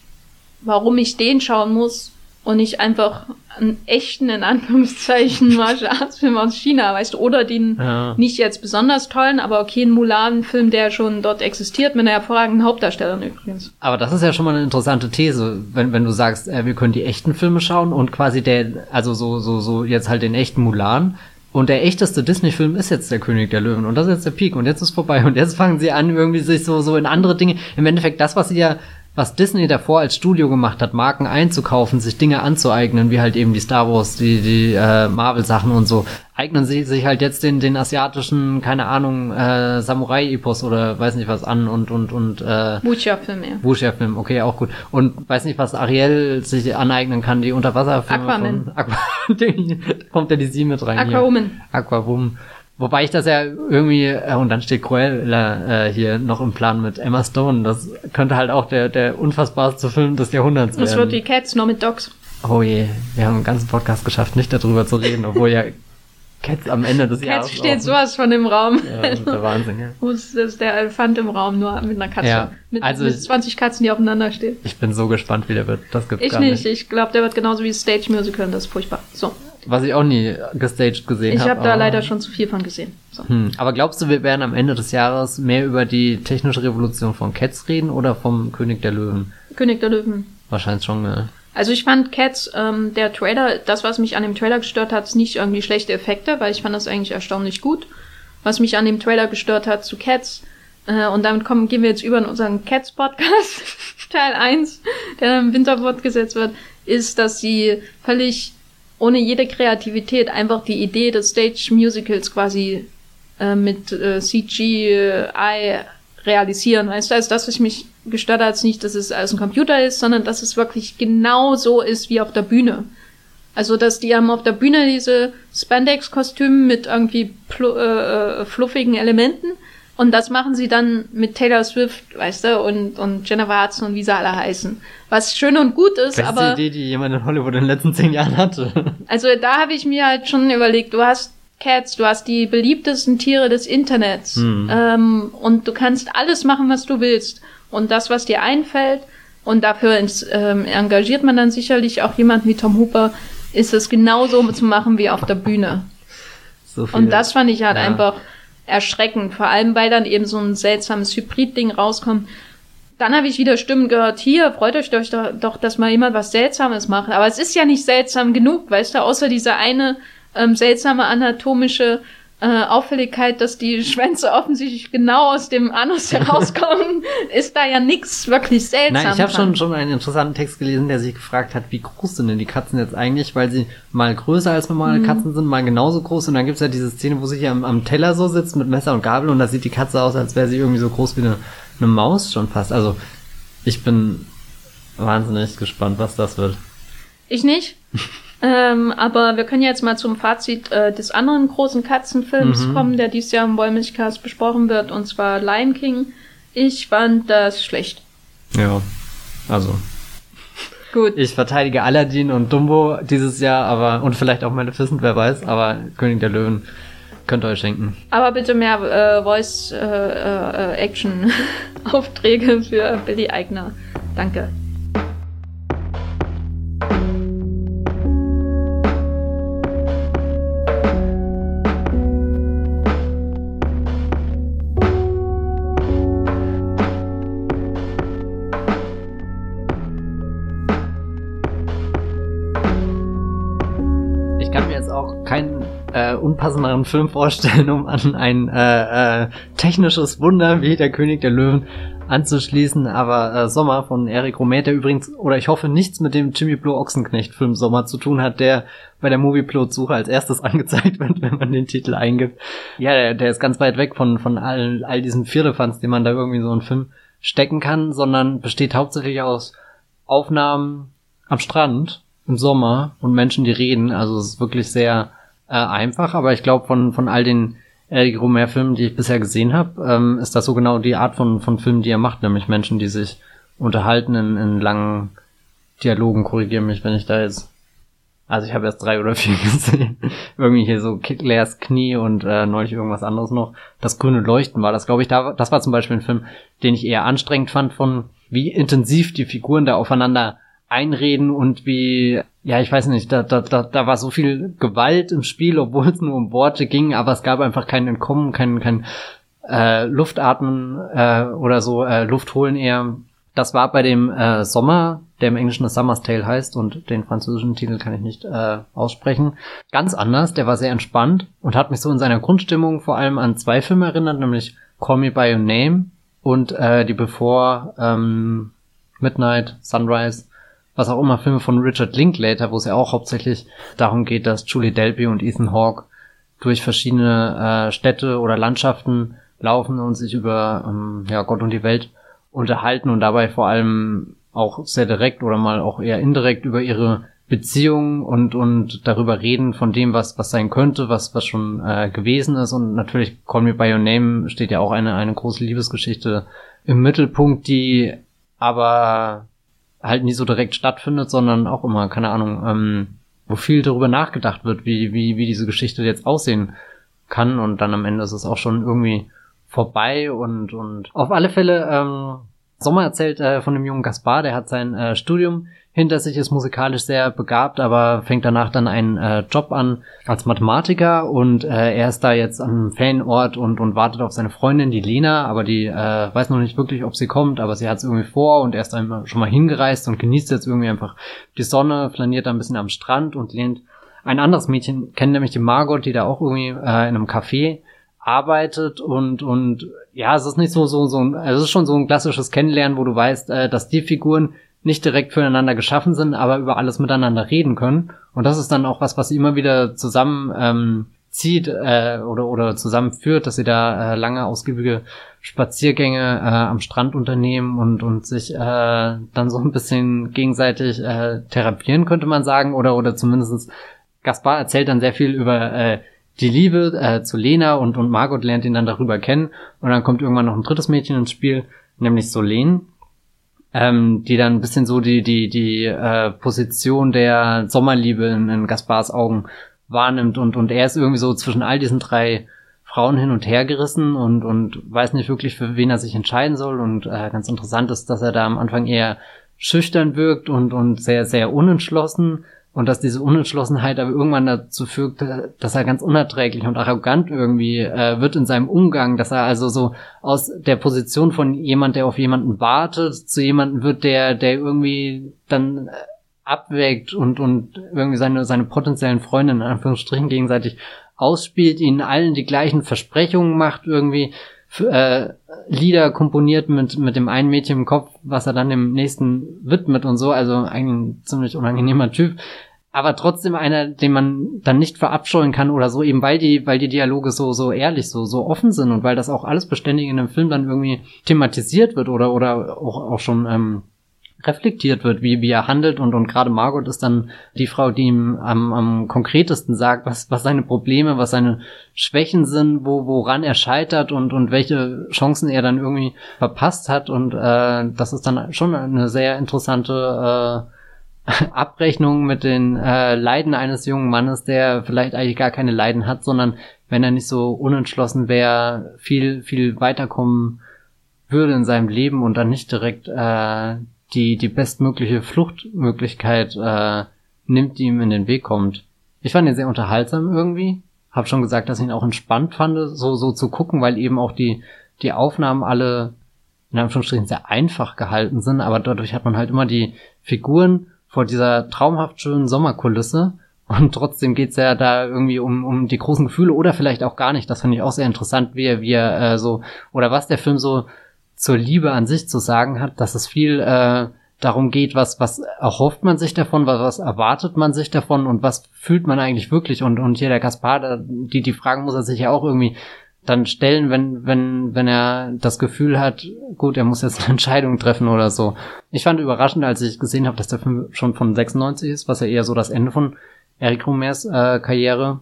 [SPEAKER 1] warum ich den schauen muss und nicht einfach einen echten, in Anführungszeichen, Martial Arts Film aus China, weißt du, oder den
[SPEAKER 2] Ja.
[SPEAKER 1] nicht jetzt besonders tollen, aber okay, einen Mulan-Film, der schon dort existiert, mit einer hervorragenden Hauptdarstellerin übrigens.
[SPEAKER 2] Aber das ist ja schon mal eine interessante These, wenn, wenn du sagst, äh, wir können die echten Filme schauen und quasi der, also so, so, so jetzt halt den echten Mulan. Und der echteste Disney-Film ist jetzt der König der Löwen. Und das ist jetzt der Peak. Und jetzt ist vorbei. Und jetzt fangen sie an, irgendwie sich so, so in andere Dinge. Im Endeffekt das, was sie ja, was Disney davor als Studio gemacht hat, Marken einzukaufen, sich Dinge anzueignen, wie halt eben die Star Wars, die, die äh, Marvel-Sachen und so, eignen sie sich halt jetzt den, den asiatischen, keine Ahnung, äh, Samurai-Epos oder weiß nicht was an und, und, und, äh,
[SPEAKER 1] Wuxia-Film, ja.
[SPEAKER 2] Wuxia-Film, okay, auch gut. Und weiß nicht, was Ariel sich aneignen kann, die Unterwasserfilme
[SPEAKER 1] Aquaman.
[SPEAKER 2] von Aqua, kommt ja die Sie mit rein
[SPEAKER 1] Aquawoman.
[SPEAKER 2] Aquawoman. Wobei ich das ja irgendwie, äh, und dann steht Cruella äh, hier noch im Plan mit Emma Stone. Das könnte halt auch der, der unfassbarste Film des Jahrhunderts
[SPEAKER 1] Das wird
[SPEAKER 2] werden.
[SPEAKER 1] wie Cats, nur mit Dogs.
[SPEAKER 2] Oh je, wir haben einen ganzen Podcast geschafft, nicht darüber zu reden, obwohl ja Cats am Ende des Jahres
[SPEAKER 1] Cats steht sowas von im Raum.
[SPEAKER 2] Ja, das ist der Wahnsinn, ja.
[SPEAKER 1] Wo ist das der Elefant im Raum, nur mit einer Katze.
[SPEAKER 2] Ja,
[SPEAKER 1] mit,
[SPEAKER 2] also
[SPEAKER 1] mit
[SPEAKER 2] ich-
[SPEAKER 1] 20 Katzen, die aufeinander stehen.
[SPEAKER 2] Ich bin so gespannt, wie der wird. Das gibt's
[SPEAKER 1] Ich
[SPEAKER 2] gar
[SPEAKER 1] nicht. Ich glaube, der wird genauso wie Stage Musical und das ist furchtbar. So.
[SPEAKER 2] Was ich auch nie gestaged gesehen
[SPEAKER 1] Ich
[SPEAKER 2] habe.
[SPEAKER 1] habe da leider schon zu viel von gesehen. So.
[SPEAKER 2] Hm. Aber glaubst du, wir werden am Ende des Jahres mehr über die technische Revolution von Cats reden oder vom König der Löwen?
[SPEAKER 1] König der Löwen.
[SPEAKER 2] Wahrscheinlich schon, ne?
[SPEAKER 1] Also ich fand Cats, ähm, der Trailer, das, was mich an dem Trailer gestört hat, ist nicht irgendwie schlechte Effekte, weil ich fand das eigentlich erstaunlich gut. Was mich an dem Trailer gestört hat zu Cats, äh, und damit kommen, gehen wir jetzt über in unseren Cats-Podcast, Teil 1, der im Winter fortgesetzt wird, ist, dass sie völlig ohne jede Kreativität einfach die Idee des Stage-Musicals quasi äh, mit äh, CGI realisieren. Weißt du, also das, was mich gestört hat, ist nicht, dass es alles ein Computer ist, sondern dass es wirklich genau so ist wie auf der Bühne. Also, dass die haben auf der Bühne diese Spandex-Kostüme mit irgendwie äh, äh, fluffigen Elementen und das machen sie dann mit Taylor Swift, weißt du, und, und Jennifer Hudson und wie sie alle heißen. Was schön und gut ist,
[SPEAKER 2] Beste
[SPEAKER 1] aber
[SPEAKER 2] Idee, die jemand in Hollywood in den letzten zehn Jahren hatte.
[SPEAKER 1] also da habe ich mir halt schon überlegt, du hast Cats, du hast die beliebtesten Tiere des Internets
[SPEAKER 2] Hm.
[SPEAKER 1] ähm, und du kannst alles machen, was du willst. Und das, was dir einfällt, und dafür ins, ähm, engagiert man dann sicherlich auch jemanden wie Tom Hooper, ist es genauso zu machen wie auf der Bühne.
[SPEAKER 2] So viel.
[SPEAKER 1] Und das fand ich halt
[SPEAKER 2] Ja.
[SPEAKER 1] einfach erschreckend, vor allem weil dann eben so ein seltsames Hybrid-Ding rauskommt. Dann habe ich wieder Stimmen gehört, hier, freut euch doch, doch, dass mal jemand was Seltsames macht. Aber es ist ja nicht seltsam genug, weißt du, außer diese eine ähm, seltsame anatomische äh, Auffälligkeit, dass die Schwänze offensichtlich genau aus dem Anus herauskommen, ist da ja nichts wirklich seltsam.
[SPEAKER 2] Nein, ich habe schon, schon einen interessanten Text gelesen, der sich gefragt hat, wie groß sind denn die Katzen jetzt eigentlich, weil sie mal größer als normale
[SPEAKER 1] Mhm.
[SPEAKER 2] Katzen sind, mal genauso groß und dann gibt's ja diese Szene, wo sie hier am, am Teller so sitzt mit Messer und Gabel und da sieht die Katze aus, als wäre sie irgendwie so groß wie eine, eine Maus schon fast. Also ich bin wahnsinnig gespannt, was das wird.
[SPEAKER 1] Ich nicht. ähm, aber wir können jetzt mal zum Fazit äh, des anderen großen Katzenfilms
[SPEAKER 2] Mhm.
[SPEAKER 1] kommen, der dieses Jahr im Wollmilchcast besprochen wird, und zwar Lion King. Ich fand das schlecht.
[SPEAKER 2] Ja, also
[SPEAKER 1] Gut.
[SPEAKER 2] ich verteidige Aladdin und Dumbo dieses Jahr, aber und vielleicht auch Maleficent, wer weiß, aber König der Löwen könnt ihr euch schenken.
[SPEAKER 1] Aber bitte mehr äh, Voice-Action-Aufträge für Billy Eigner. Danke.
[SPEAKER 2] Unpassenderen Film vorstellen, um an ein äh, äh, technisches Wunder wie der König der Löwen anzuschließen. Aber äh, Sommer von Eric Romer, der übrigens, oder ich hoffe, nichts mit dem Jimmy Blue Ochsenknecht Film Sommer zu tun hat, der bei der Movieplot-Suche als erstes angezeigt wird, wenn man den Titel eingibt. Ja, der, der ist ganz weit weg von, von all, all diesen Firlefanz, die man da irgendwie in so einen Film stecken kann, sondern besteht hauptsächlich aus Aufnahmen am Strand im Sommer und Menschen, die reden. Also es ist wirklich sehr äh, einfach, aber ich glaube, von, von all den Eric Romer-Filmen, die ich bisher gesehen habe, ähm, ist das so genau die Art von, von Filmen, die er macht, nämlich Menschen, die sich unterhalten in, in langen Dialogen. Korrigiere mich, wenn ich da jetzt. Also ich habe erst drei oder vier gesehen. Irgendwie hier so Leas Knie und äh, neulich irgendwas anderes noch. Das grüne Leuchten war das, glaube ich. Da, das war zum Beispiel ein Film, den ich eher anstrengend fand von wie intensiv die Figuren da aufeinander einreden und wie, ja, ich weiß nicht, da, da, da, da war so viel Gewalt im Spiel, obwohl es nur um Worte ging, aber es gab einfach kein Entkommen, kein, kein äh, Luftatmen äh, oder so, äh, Luft holen eher. Das war bei dem äh, Sommer, der im Englischen das Summer's Tale heißt und den französischen Titel kann ich nicht äh, aussprechen. Ganz anders, der war sehr entspannt und hat mich so in seiner Grundstimmung vor allem an zwei Filme erinnert, nämlich Call Me By Your Name und äh, die Before ähm, Midnight, Sunrise was auch immer Filme von Richard Linklater, wo es ja auch hauptsächlich darum geht, dass Julie Delpy und Ethan Hawke durch verschiedene äh, Städte oder Landschaften laufen und sich über ähm, ja, Gott und die Welt unterhalten und dabei vor allem auch sehr direkt oder mal auch eher indirekt über ihre Beziehungen und und darüber reden von dem, was was sein könnte, was was schon äh, gewesen ist. Und natürlich Call Me by Your Name steht ja auch eine eine große Liebesgeschichte im Mittelpunkt, die aber halt nie so direkt stattfindet, sondern auch immer, keine Ahnung, ähm, wo viel darüber nachgedacht wird, wie, wie, wie diese Geschichte jetzt aussehen kann. Und dann am Ende ist es auch schon irgendwie vorbei. Und, und auf alle Fälle, ähm, Sommer erzählt äh, von dem jungen Gaspar, der hat sein äh, Studium hinter sich, ist musikalisch sehr begabt, aber fängt danach dann einen äh, Job an als Mathematiker und äh, er ist da jetzt am Fanort und, und wartet auf seine Freundin, die Lena, aber die äh, weiß noch nicht wirklich, ob sie kommt, aber sie hat es irgendwie vor und er ist dann schon mal hingereist und genießt jetzt irgendwie einfach die Sonne, flaniert da ein bisschen am Strand und lehnt ein anderes Mädchen kennen, nämlich die Margot, die da auch irgendwie äh, in einem Café arbeitet und und ja, es ist nicht so so so ein, es ist schon so ein klassisches Kennenlernen, wo du weißt, äh, dass die Figuren nicht direkt füreinander geschaffen sind, aber über alles miteinander reden können. Und das ist dann auch was, was sie immer wieder zusammen ähm, zieht äh, oder oder zusammenführt, dass sie da äh, lange ausgiebige Spaziergänge äh, am Strand unternehmen und und sich äh, dann so ein bisschen gegenseitig äh, therapieren könnte man sagen oder oder zumindestens Gaspar erzählt dann sehr viel über äh, die Liebe äh, zu Lena und und Margot lernt ihn dann darüber kennen und dann kommt irgendwann noch ein drittes Mädchen ins Spiel, nämlich Solen ähm, die dann ein bisschen so die, die, die äh, Position der Sommerliebe in, in Gaspars Augen wahrnimmt und, und er ist irgendwie so zwischen all diesen drei Frauen hin und her gerissen und, und weiß nicht wirklich, für wen er sich entscheiden soll. Und äh, ganz interessant ist, dass er da am Anfang eher schüchtern wirkt und, und sehr, sehr unentschlossen, und dass diese Unentschlossenheit aber irgendwann dazu führt, dass er ganz unerträglich und arrogant irgendwie äh, wird in seinem Umgang, dass er also so aus der Position von jemand, der auf jemanden wartet, zu jemanden wird, der, der irgendwie dann äh, abwägt und, und irgendwie seine, seine potenziellen Freunde in Anführungsstrichen gegenseitig ausspielt, ihnen allen die gleichen Versprechungen macht, irgendwie äh, Lieder komponiert mit, mit dem einen Mädchen im Kopf, was er dann dem nächsten widmet und so. Also ein ziemlich unangenehmer Typ. Aber trotzdem einer, den man dann nicht verabscheuen kann oder so, eben weil die, weil die Dialoge so, so ehrlich, so, so offen sind und weil das auch alles beständig in dem Film dann irgendwie thematisiert wird oder, oder auch, auch schon ähm, reflektiert wird, wie, wie er handelt und, und gerade Margot ist dann die Frau, die ihm am, am konkretesten sagt, was, was seine Probleme, was seine Schwächen sind, wo, woran er scheitert und, und welche Chancen er dann irgendwie verpasst hat. Und äh, das ist dann schon eine sehr interessante äh, Abrechnung mit den äh, Leiden eines jungen Mannes, der vielleicht eigentlich gar keine Leiden hat, sondern wenn er nicht so unentschlossen wäre, viel, viel weiterkommen würde in seinem Leben und dann nicht direkt äh, die, die bestmögliche Fluchtmöglichkeit äh, nimmt, die ihm in den Weg kommt. Ich fand ihn sehr unterhaltsam irgendwie. Hab schon gesagt, dass ich ihn auch entspannt fand, so, so zu gucken, weil eben auch die, die Aufnahmen alle in Anführungsstrichen sehr einfach gehalten sind, aber dadurch hat man halt immer die Figuren vor dieser traumhaft schönen Sommerkulisse und trotzdem geht's ja da irgendwie um, um die großen Gefühle oder vielleicht auch gar nicht. Das fand ich auch sehr interessant, wie er, wie er äh, so, oder was der Film so zur Liebe an sich zu sagen hat, dass es viel äh, darum geht, was, was erhofft man sich davon, was, was erwartet man sich davon und was fühlt man eigentlich wirklich. Und, und hier der Kaspar, die, die Fragen muss er sich ja auch irgendwie dann stellen, wenn, wenn, wenn er das Gefühl hat, gut, er muss jetzt eine Entscheidung treffen oder so. Ich fand überraschend, als ich gesehen habe, dass der Film schon von 96 ist, was ja eher so das Ende von Eric Romers äh, Karriere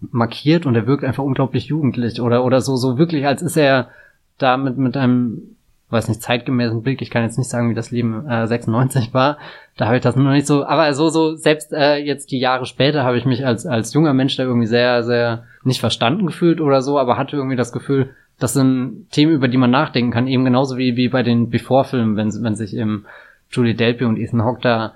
[SPEAKER 2] markiert und er wirkt einfach unglaublich jugendlich oder, oder so, so wirklich, als ist er da mit, mit einem, weiß nicht, zeitgemäßen Blick, ich kann jetzt nicht sagen, wie das Leben äh, 96 war, da habe ich das noch nicht so, aber so, so, selbst äh, jetzt die Jahre später habe ich mich als, als junger Mensch da irgendwie sehr, sehr nicht verstanden gefühlt oder so, aber hatte irgendwie das Gefühl, das sind Themen, über die man nachdenken kann, eben genauso wie, wie bei den Before-Filmen, wenn, wenn sich eben Julie Delpy und Ethan Hawke da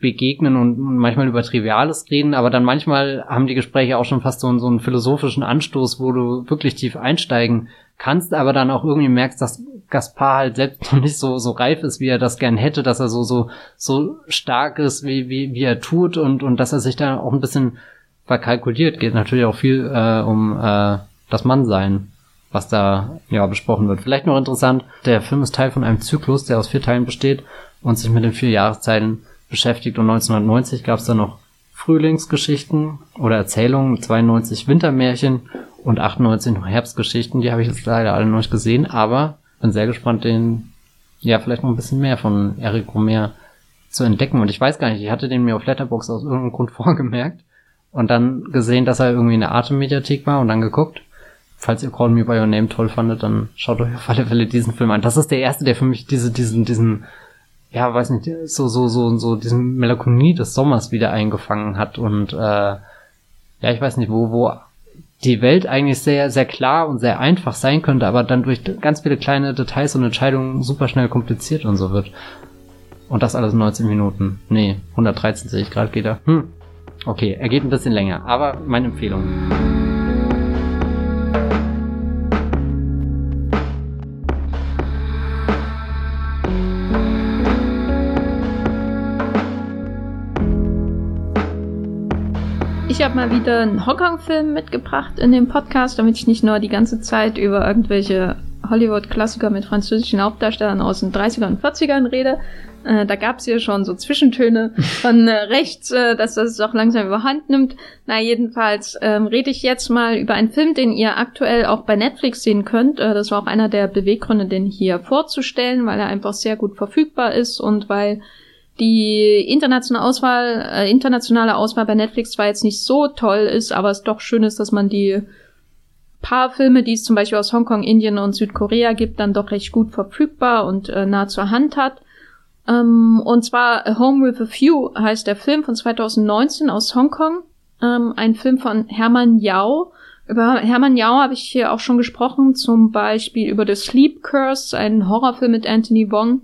[SPEAKER 2] begegnen und manchmal über Triviales reden, aber dann manchmal haben die Gespräche auch schon fast so, so einen philosophischen Anstoß, wo du wirklich tief einsteigen kannst, aber dann auch irgendwie merkst, dass Gaspar halt selbst noch nicht so, so reif ist, wie er das gern hätte, dass er so, so, so stark ist, wie, wie, wie er tut und, und dass er sich da auch ein bisschen verkalkuliert. Geht natürlich auch viel äh, um äh, das Mannsein, was da ja besprochen wird. Vielleicht noch interessant, der Film ist Teil von einem Zyklus, der aus vier Teilen besteht und sich mit den vier Jahreszeiten beschäftigt. Und 1990 gab es dann noch Frühlingsgeschichten oder Erzählungen, 92 Wintermärchen und 98 noch Herbstgeschichten. Die habe ich jetzt leider alle noch nicht gesehen, aber bin sehr gespannt, den ja vielleicht noch ein bisschen mehr von Eric Romer zu entdecken. Und ich weiß gar nicht, ich hatte den mir auf Letterbox aus irgendeinem Grund vorgemerkt und dann gesehen, dass er irgendwie in der Atemmediathek war und dann geguckt. Falls ihr Call Me By Your Name toll fandet, dann schaut euch auf alle Fälle diesen Film an. Das ist der erste, der für mich diese, diesen, diesen, ja, weiß nicht, so, so, so, so, diesen Melancholie des Sommers wieder eingefangen hat und, äh, ja, ich weiß nicht, wo, wo die Welt eigentlich sehr, sehr klar und sehr einfach sein könnte, aber dann durch ganz viele kleine Details und Entscheidungen super schnell kompliziert und so wird. Und das alles in 19 Minuten. Nee, 113 sehe ich gerade, geht er. Hm, Okay, er geht ein bisschen länger, aber meine Empfehlung.
[SPEAKER 1] Ich habe mal wieder einen Hongkong-Film mitgebracht in dem Podcast, damit ich nicht nur die ganze Zeit über irgendwelche Hollywood-Klassiker mit französischen Hauptdarstellern aus den 30 ern und 40ern rede, äh, da gab es ja schon so Zwischentöne von äh, rechts, äh, dass das auch langsam überhand nimmt. Na, jedenfalls ähm, rede ich jetzt mal über einen Film, den ihr aktuell auch bei Netflix sehen könnt. Äh, das war auch einer der Beweggründe, den hier vorzustellen, weil er einfach sehr gut verfügbar ist und weil die internationale Auswahl, äh, internationale Auswahl bei Netflix zwar jetzt nicht so toll ist, aber es doch schön ist, dass man die paar Filme, die es zum Beispiel aus Hongkong, Indien und Südkorea gibt, dann doch recht gut verfügbar und äh, nah zur Hand hat. Ähm, und zwar A Home with a Few heißt der Film von 2019 aus Hongkong. Ähm, ein Film von Hermann Yao. Über Hermann Yao habe ich hier auch schon gesprochen, zum Beispiel über The Sleep Curse, ein Horrorfilm mit Anthony Wong.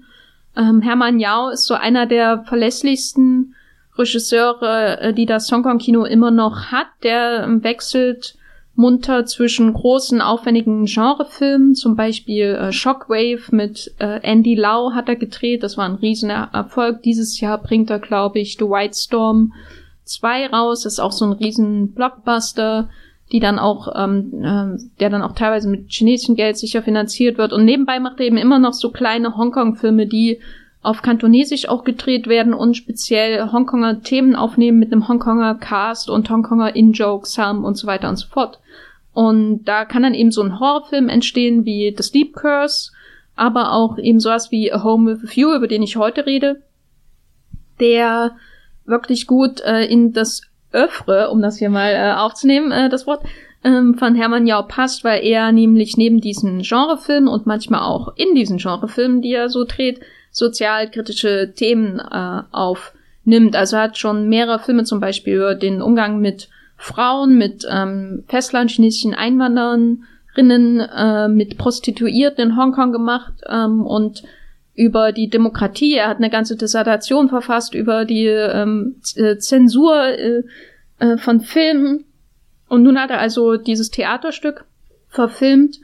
[SPEAKER 1] Ähm, Hermann Yao ist so einer der verlässlichsten Regisseure, äh, die das Hongkong-Kino immer noch hat. Der wechselt munter zwischen großen, aufwendigen Genrefilmen, zum Beispiel äh, Shockwave mit äh, Andy Lau hat er gedreht, das war ein riesen Erfolg. Dieses Jahr bringt er, glaube ich, The White Storm 2 raus, das ist auch so ein riesen Blockbuster, die dann auch, ähm, äh, der dann auch teilweise mit chinesischem Geld sicher finanziert wird. Und nebenbei macht er eben immer noch so kleine Hongkong-Filme, die auf Kantonesisch auch gedreht werden und speziell Hongkonger Themen aufnehmen mit einem Hongkonger Cast und Hongkonger In-Jokes haben und so weiter und so fort. Und da kann dann eben so ein Horrorfilm entstehen wie The Sleep Curse, aber auch eben sowas wie A Home with a View, über den ich heute rede, der wirklich gut äh, in das Öffre, um das hier mal äh, aufzunehmen, äh, das Wort, ähm, von Hermann Jau passt, weil er nämlich neben diesen Genrefilmen und manchmal auch in diesen Genrefilmen, die er so dreht, sozialkritische Themen äh, aufnimmt. Also er hat schon mehrere Filme zum Beispiel über den Umgang mit Frauen, mit ähm, festlandchinesischen Einwandererinnen, äh, mit Prostituierten in Hongkong gemacht ähm, und über die Demokratie. Er hat eine ganze Dissertation verfasst über die ähm, äh, Zensur äh, äh, von Filmen. Und nun hat er also dieses Theaterstück verfilmt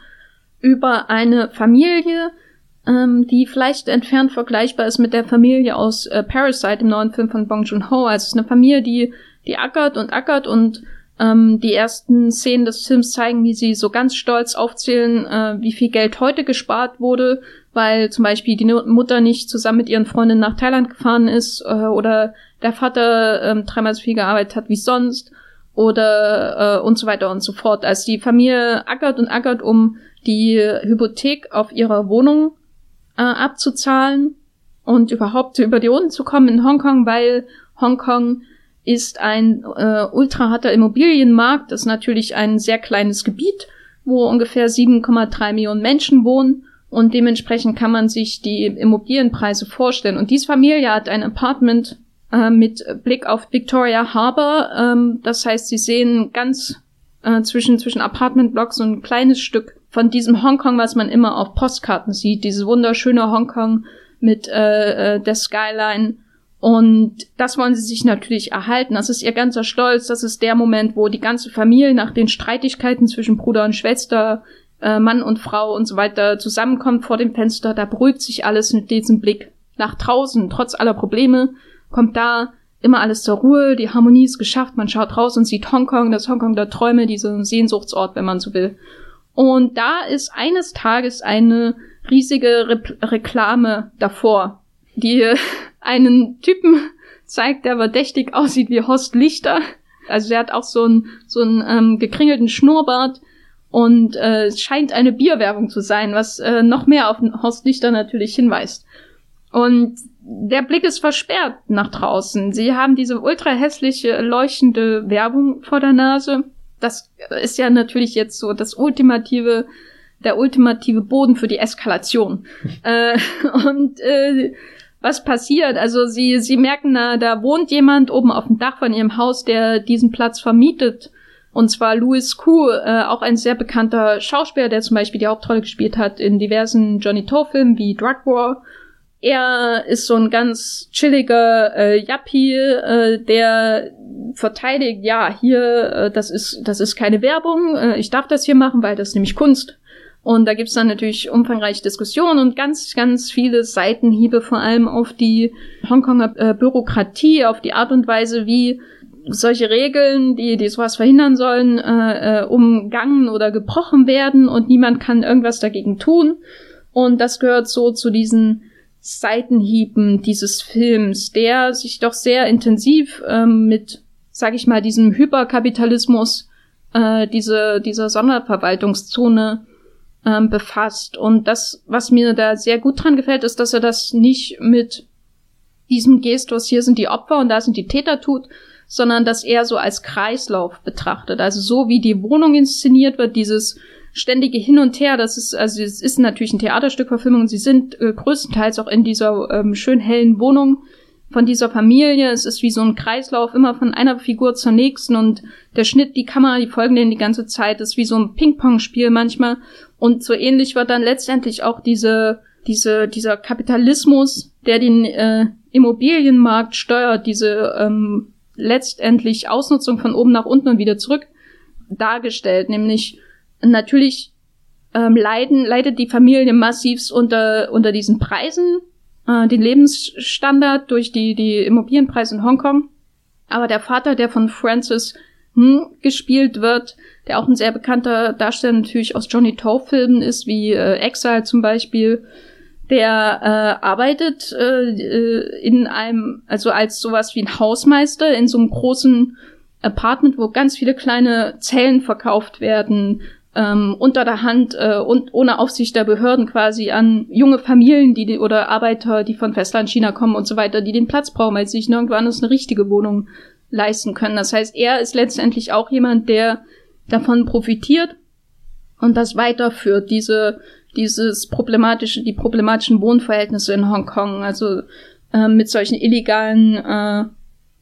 [SPEAKER 1] über eine Familie, ähm, die vielleicht entfernt vergleichbar ist mit der Familie aus äh, Parasite, im neuen Film von Bong Joon-ho. Also es ist eine Familie, die die ackert und ackert und ähm, die ersten Szenen des Films zeigen, wie sie so ganz stolz aufzählen, äh, wie viel Geld heute gespart wurde, weil zum Beispiel die Mutter nicht zusammen mit ihren Freundinnen nach Thailand gefahren ist äh, oder der Vater äh, dreimal so viel gearbeitet hat wie sonst oder äh, und so weiter und so fort. Also die Familie ackert und ackert, um die Hypothek auf ihrer Wohnung äh, abzuzahlen und überhaupt über die Runden zu kommen in Hongkong, weil Hongkong ist ein äh, ultra Immobilienmarkt. Das ist natürlich ein sehr kleines Gebiet, wo ungefähr 7,3 Millionen Menschen wohnen. Und dementsprechend kann man sich die Immobilienpreise vorstellen. Und diese Familie hat ein Apartment äh, mit Blick auf Victoria Harbour. Ähm, das heißt, sie sehen ganz äh, zwischen, zwischen Apartmentblocks so ein kleines Stück von diesem Hongkong, was man immer auf Postkarten sieht, dieses wunderschöne Hongkong mit äh, äh, der Skyline. Und das wollen sie sich natürlich erhalten. Das ist ihr ganzer Stolz. Das ist der Moment, wo die ganze Familie nach den Streitigkeiten zwischen Bruder und Schwester, äh, Mann und Frau und so weiter zusammenkommt vor dem Fenster. Da beruhigt sich alles mit diesem Blick nach draußen. Trotz aller Probleme kommt da immer alles zur Ruhe. Die Harmonie ist geschafft. Man schaut raus und sieht Hongkong, das Hongkong der Träume, dieser Sehnsuchtsort, wenn man so will. Und da ist eines Tages eine riesige Re Reklame davor, die einen Typen zeigt, der verdächtig aussieht wie Horst Lichter. Also er hat auch so einen so einen ähm, gekringelten Schnurrbart und äh, es scheint eine Bierwerbung zu sein, was äh, noch mehr auf Horst Lichter natürlich hinweist. Und der Blick ist versperrt nach draußen. Sie haben diese ultra hässliche leuchtende Werbung vor der Nase das ist ja natürlich jetzt so das ultimative, der ultimative Boden für die Eskalation. äh, und äh, was passiert? Also sie, sie merken, na, da wohnt jemand oben auf dem Dach von ihrem Haus, der diesen Platz vermietet. Und zwar Louis Kuh, äh, auch ein sehr bekannter Schauspieler, der zum Beispiel die Hauptrolle gespielt hat in diversen Johnny Toe-Filmen wie Drug War er ist so ein ganz chilliger äh, Yuppie, äh, der verteidigt, ja, hier, äh, das ist, das ist keine Werbung, äh, ich darf das hier machen, weil das ist nämlich Kunst. Und da gibt's dann natürlich umfangreiche Diskussionen und ganz, ganz viele Seitenhiebe, vor allem auf die Hongkonger äh, Bürokratie, auf die Art und Weise, wie solche Regeln, die, die sowas verhindern sollen, äh, äh, umgangen oder gebrochen werden und niemand kann irgendwas dagegen tun. Und das gehört so zu diesen Seitenhieben dieses Films, der sich doch sehr intensiv ähm, mit, sag ich mal, diesem Hyperkapitalismus, äh, diese, dieser Sonderverwaltungszone ähm, befasst. Und das, was mir da sehr gut dran gefällt, ist, dass er das nicht mit diesem Gestus, hier sind die Opfer und da sind die Täter tut, sondern dass er so als Kreislauf betrachtet. Also so wie die Wohnung inszeniert wird, dieses ständige Hin und Her, das ist, also es ist natürlich ein Theaterstückverfilmung und sie sind äh, größtenteils auch in dieser ähm, schön hellen Wohnung von dieser Familie. Es ist wie so ein Kreislauf, immer von einer Figur zur nächsten und der Schnitt, die Kamera, die folgen denen die ganze Zeit, ist wie so ein Ping-Pong-Spiel manchmal. Und so ähnlich wird dann letztendlich auch diese, diese, dieser Kapitalismus, der den äh, Immobilienmarkt steuert, diese ähm, letztendlich Ausnutzung von oben nach unten und wieder zurück dargestellt, nämlich natürlich ähm, leiden, leidet die Familie massivst unter, unter diesen Preisen, äh, den Lebensstandard durch die, die Immobilienpreise in Hongkong. Aber der Vater, der von Francis hm, gespielt wird, der auch ein sehr bekannter Darsteller natürlich aus Johnny Toe-Filmen ist, wie äh, Exile zum Beispiel, der äh, arbeitet äh, äh in einem, also als sowas wie ein Hausmeister in so einem großen Apartment, wo ganz viele kleine Zellen verkauft werden, ähm, unter der Hand äh, und ohne Aufsicht der Behörden quasi an junge Familien, die oder Arbeiter, die von Festlandchina kommen und so weiter, die den Platz brauchen, weil sie sich nirgendwo anders eine richtige Wohnung leisten können. Das heißt, er ist letztendlich auch jemand, der davon profitiert und das weiterführt, diese dieses problematische, die problematischen Wohnverhältnisse in Hongkong, also äh, mit solchen illegalen äh,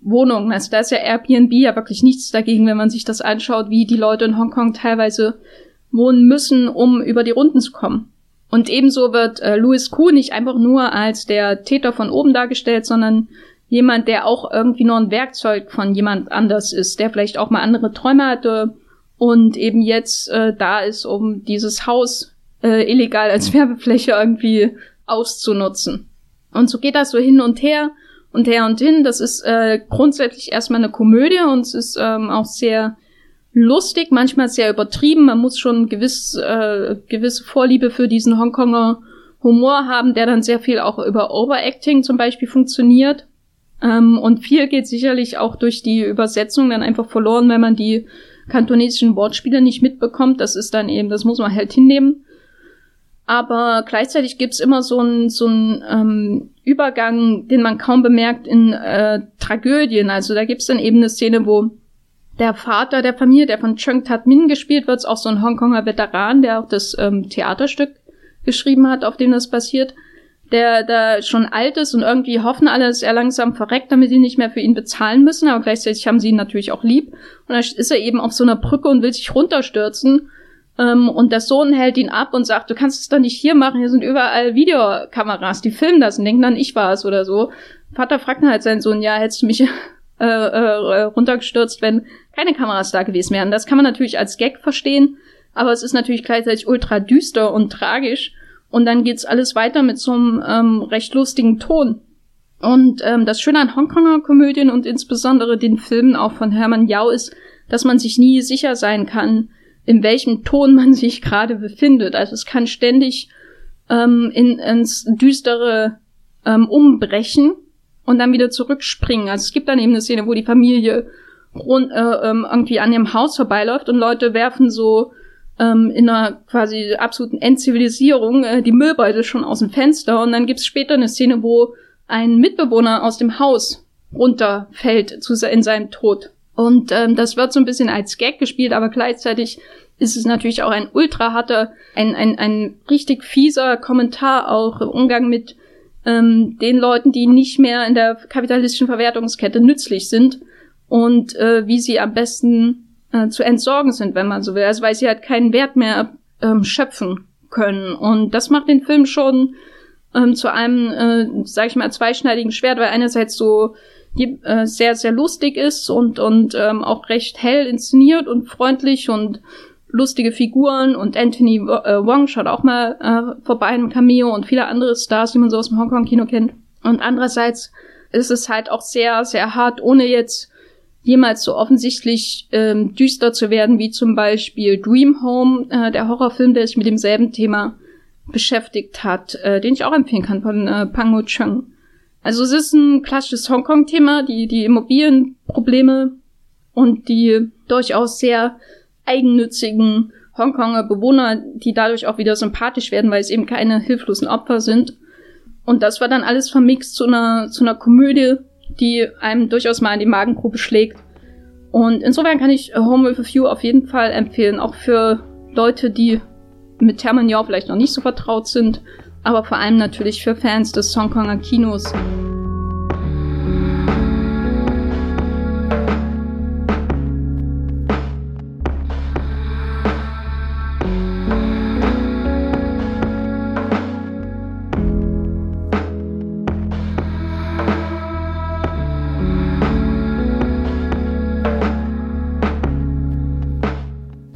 [SPEAKER 1] Wohnungen. Also da ist ja Airbnb ja wirklich nichts dagegen, wenn man sich das anschaut, wie die Leute in Hongkong teilweise wohnen müssen, um über die Runden zu kommen. Und ebenso wird äh, Louis Kuh nicht einfach nur als der Täter von oben dargestellt, sondern jemand, der auch irgendwie nur ein Werkzeug von jemand anders ist, der vielleicht auch mal andere Träume hatte und eben jetzt äh, da ist, um dieses Haus äh, illegal als Werbefläche irgendwie auszunutzen. Und so geht das so hin und her und her und hin. Das ist äh, grundsätzlich erstmal eine Komödie und es ist ähm, auch sehr lustig, manchmal sehr übertrieben. Man muss schon gewiss, äh, gewisse Vorliebe für diesen Hongkonger Humor haben, der dann sehr viel auch über Overacting zum Beispiel funktioniert. Ähm, und viel geht sicherlich auch durch die Übersetzung dann einfach verloren, wenn man die kantonesischen Wortspiele nicht mitbekommt. Das ist dann eben, das muss man halt hinnehmen aber gleichzeitig gibt's immer so einen so einen, ähm, Übergang, den man kaum bemerkt in äh, Tragödien. Also da gibt's dann eben eine Szene, wo der Vater der Familie, der von Chung Tat Min gespielt wird, ist auch so ein Hongkonger Veteran, der auch das ähm, Theaterstück geschrieben hat, auf dem das passiert, der da schon alt ist und irgendwie hoffen alle, dass er langsam verreckt, damit sie nicht mehr für ihn bezahlen müssen, aber gleichzeitig haben sie ihn natürlich auch lieb. Und da ist er eben auf so einer Brücke und will sich runterstürzen Ähm, und der Sohn hält ihn ab und sagt, du kannst es doch nicht hier machen, hier sind überall Videokameras, die filmen das und denken dann, ich war es oder so. Vater fragt dann halt seinen Sohn, ja, hättest du mich äh, äh, runtergestürzt, wenn keine Kameras da gewesen wären. Das kann man natürlich als Gag verstehen, aber es ist natürlich gleichzeitig ultra düster und tragisch. Und dann geht's alles weiter mit so einem ähm, recht lustigen Ton. Und ähm, das Schöne an Hongkonger Komödien und insbesondere den Filmen auch von Hermann Yao ist, dass man sich nie sicher sein kann, in welchem Ton man sich gerade befindet. Also es kann ständig ähm, in, ins Düstere ähm, umbrechen und dann wieder zurückspringen. Also es gibt dann eben eine Szene, wo die Familie rund, äh, ähm, irgendwie an ihrem Haus vorbeiläuft und Leute werfen so ähm, in einer quasi absoluten Entzivilisierung äh, die Müllbeutel schon aus dem Fenster und dann gibt's später eine Szene, wo ein Mitbewohner aus dem Haus runterfällt zu, in seinem Tod. Und ähm, das wird so ein bisschen als Gag gespielt, aber gleichzeitig ist es natürlich auch ein ultra harter, ein, ein, ein richtig fieser Kommentar auch im Umgang mit ähm, den Leuten, die nicht mehr in der kapitalistischen Verwertungskette nützlich sind und äh, wie sie am besten äh, zu entsorgen sind, wenn man so will. Also weil sie halt keinen Wert mehr ähm, schöpfen können. Und das macht den Film schon ähm, zu einem, äh, sag ich mal, zweischneidigen Schwert, weil einerseits so die äh, sehr, sehr lustig ist und, und ähm, auch recht hell inszeniert und freundlich und lustige Figuren und Anthony äh, Wong schaut auch mal äh, vorbei im Cameo und viele andere Stars, die man so aus dem Hongkong-Kino kennt. Und andererseits ist es halt auch sehr, sehr hart, ohne jetzt jemals so offensichtlich ähm, düster zu werden, wie zum Beispiel Dream Home, äh, der Horrorfilm, der sich mit demselben Thema beschäftigt hat, äh, den ich auch empfehlen kann von äh, Pango Chung. Also es ist ein klassisches Hongkong-Thema, die, die Immobilienprobleme und die durchaus sehr eigennützigen Hongkonger Bewohner, die dadurch auch wieder sympathisch werden, weil es eben keine hilflosen Opfer sind. Und das war dann alles vermixt zu einer, zu einer Komödie, die einem durchaus mal in die Magengrube schlägt. Und insofern kann ich Home with a View auf jeden Fall empfehlen, auch für Leute, die mit Hermann Yao vielleicht noch nicht so vertraut sind aber vor allem natürlich für Fans des Hongkonger Kinos.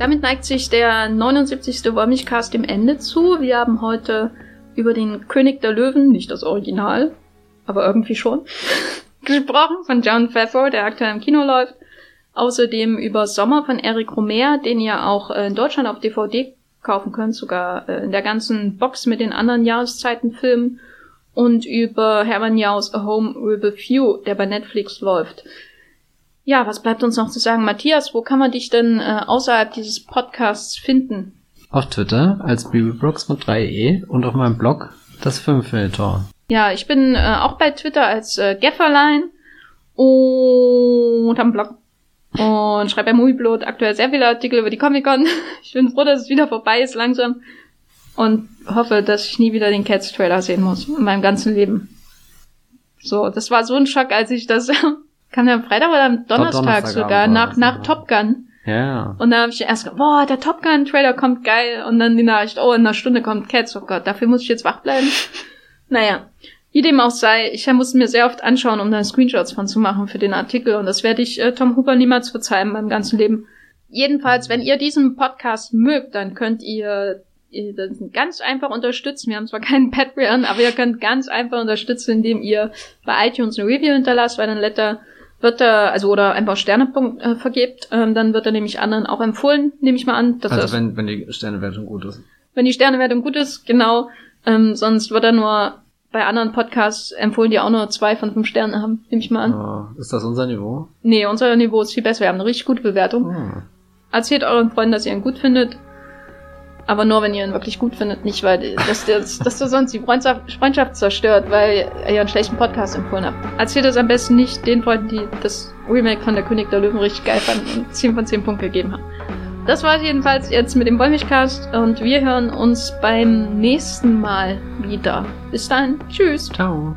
[SPEAKER 1] Damit neigt sich der 79. Wollmilchcast dem Ende zu. Wir haben heute über den König der Löwen, nicht das Original, aber irgendwie schon, gesprochen von John Favreau, der aktuell im Kino läuft. Außerdem über Sommer von Eric Romer, den ihr auch äh, in Deutschland auf DVD kaufen könnt, sogar äh, in der ganzen Box mit den anderen Jahreszeitenfilmen. Und über Herman Yaos A Home with a Few, der bei Netflix läuft. Ja, was bleibt uns noch zu sagen? Matthias, wo kann man dich denn äh, außerhalb dieses Podcasts finden?
[SPEAKER 2] Auf Twitter als Bibelbrooks mit 3e und auf meinem Blog das Filmfilter.
[SPEAKER 1] Ja, ich bin äh, auch bei Twitter als äh, Gefferlein und am Blog und schreibe bei Movieblot aktuell sehr viele Artikel über die Comic-Con. Ich bin froh, dass es wieder vorbei ist langsam und hoffe, dass ich nie wieder den Cats-Trailer sehen muss in meinem ganzen Leben. So, das war so ein Schock, als ich das kam ja am Freitag oder am Donnerstag, Donnerstag sogar nach, nach Top Gun
[SPEAKER 2] ja.
[SPEAKER 1] Und dann habe ich erst gedacht, boah, der Top Gun Trailer kommt geil. Und dann die Nachricht, oh, in einer Stunde kommt Cats. Oh Gott, dafür muss ich jetzt wach bleiben. naja. Wie dem auch sei, ich musste mir sehr oft anschauen, um da Screenshots von zu machen für den Artikel. Und das werde ich äh, Tom Hooper niemals verzeihen beim ganzen Leben. Jedenfalls, wenn ihr diesen Podcast mögt, dann könnt ihr, ganz einfach unterstützen. Wir haben zwar keinen Patreon, aber ihr könnt ganz einfach unterstützen, indem ihr bei iTunes eine Review hinterlasst, weil dann Letter wird er, also oder einfach Sternepunkt äh, vergibt, ähm, dann wird er nämlich anderen auch empfohlen, nehme ich mal an.
[SPEAKER 2] Dass also wenn, wenn die Sternewertung gut ist.
[SPEAKER 1] Wenn die Sternewertung gut ist, genau. Ähm, sonst wird er nur bei anderen Podcasts empfohlen, die auch nur zwei von fünf Sternen haben, nehme ich mal an.
[SPEAKER 2] Oh, ist das unser Niveau?
[SPEAKER 1] Nee, unser Niveau ist viel besser. Wir haben eine richtig gute Bewertung. Hm. Erzählt euren Freunden, dass ihr ihn gut findet. Aber nur, wenn ihr ihn wirklich gut findet, nicht, weil das, das, das, das sonst die Freundschaft, Freundschaft zerstört, weil ihr einen schlechten Podcast empfohlen habt. Erzählt es am besten nicht den Freunden, die das Remake von der König der Löwen richtig geil fanden und 10 von 10 Punkte gegeben haben. Das war es jedenfalls jetzt mit dem Wollmilchcast und wir hören uns beim nächsten Mal wieder. Bis dann. Tschüss.
[SPEAKER 2] Ciao.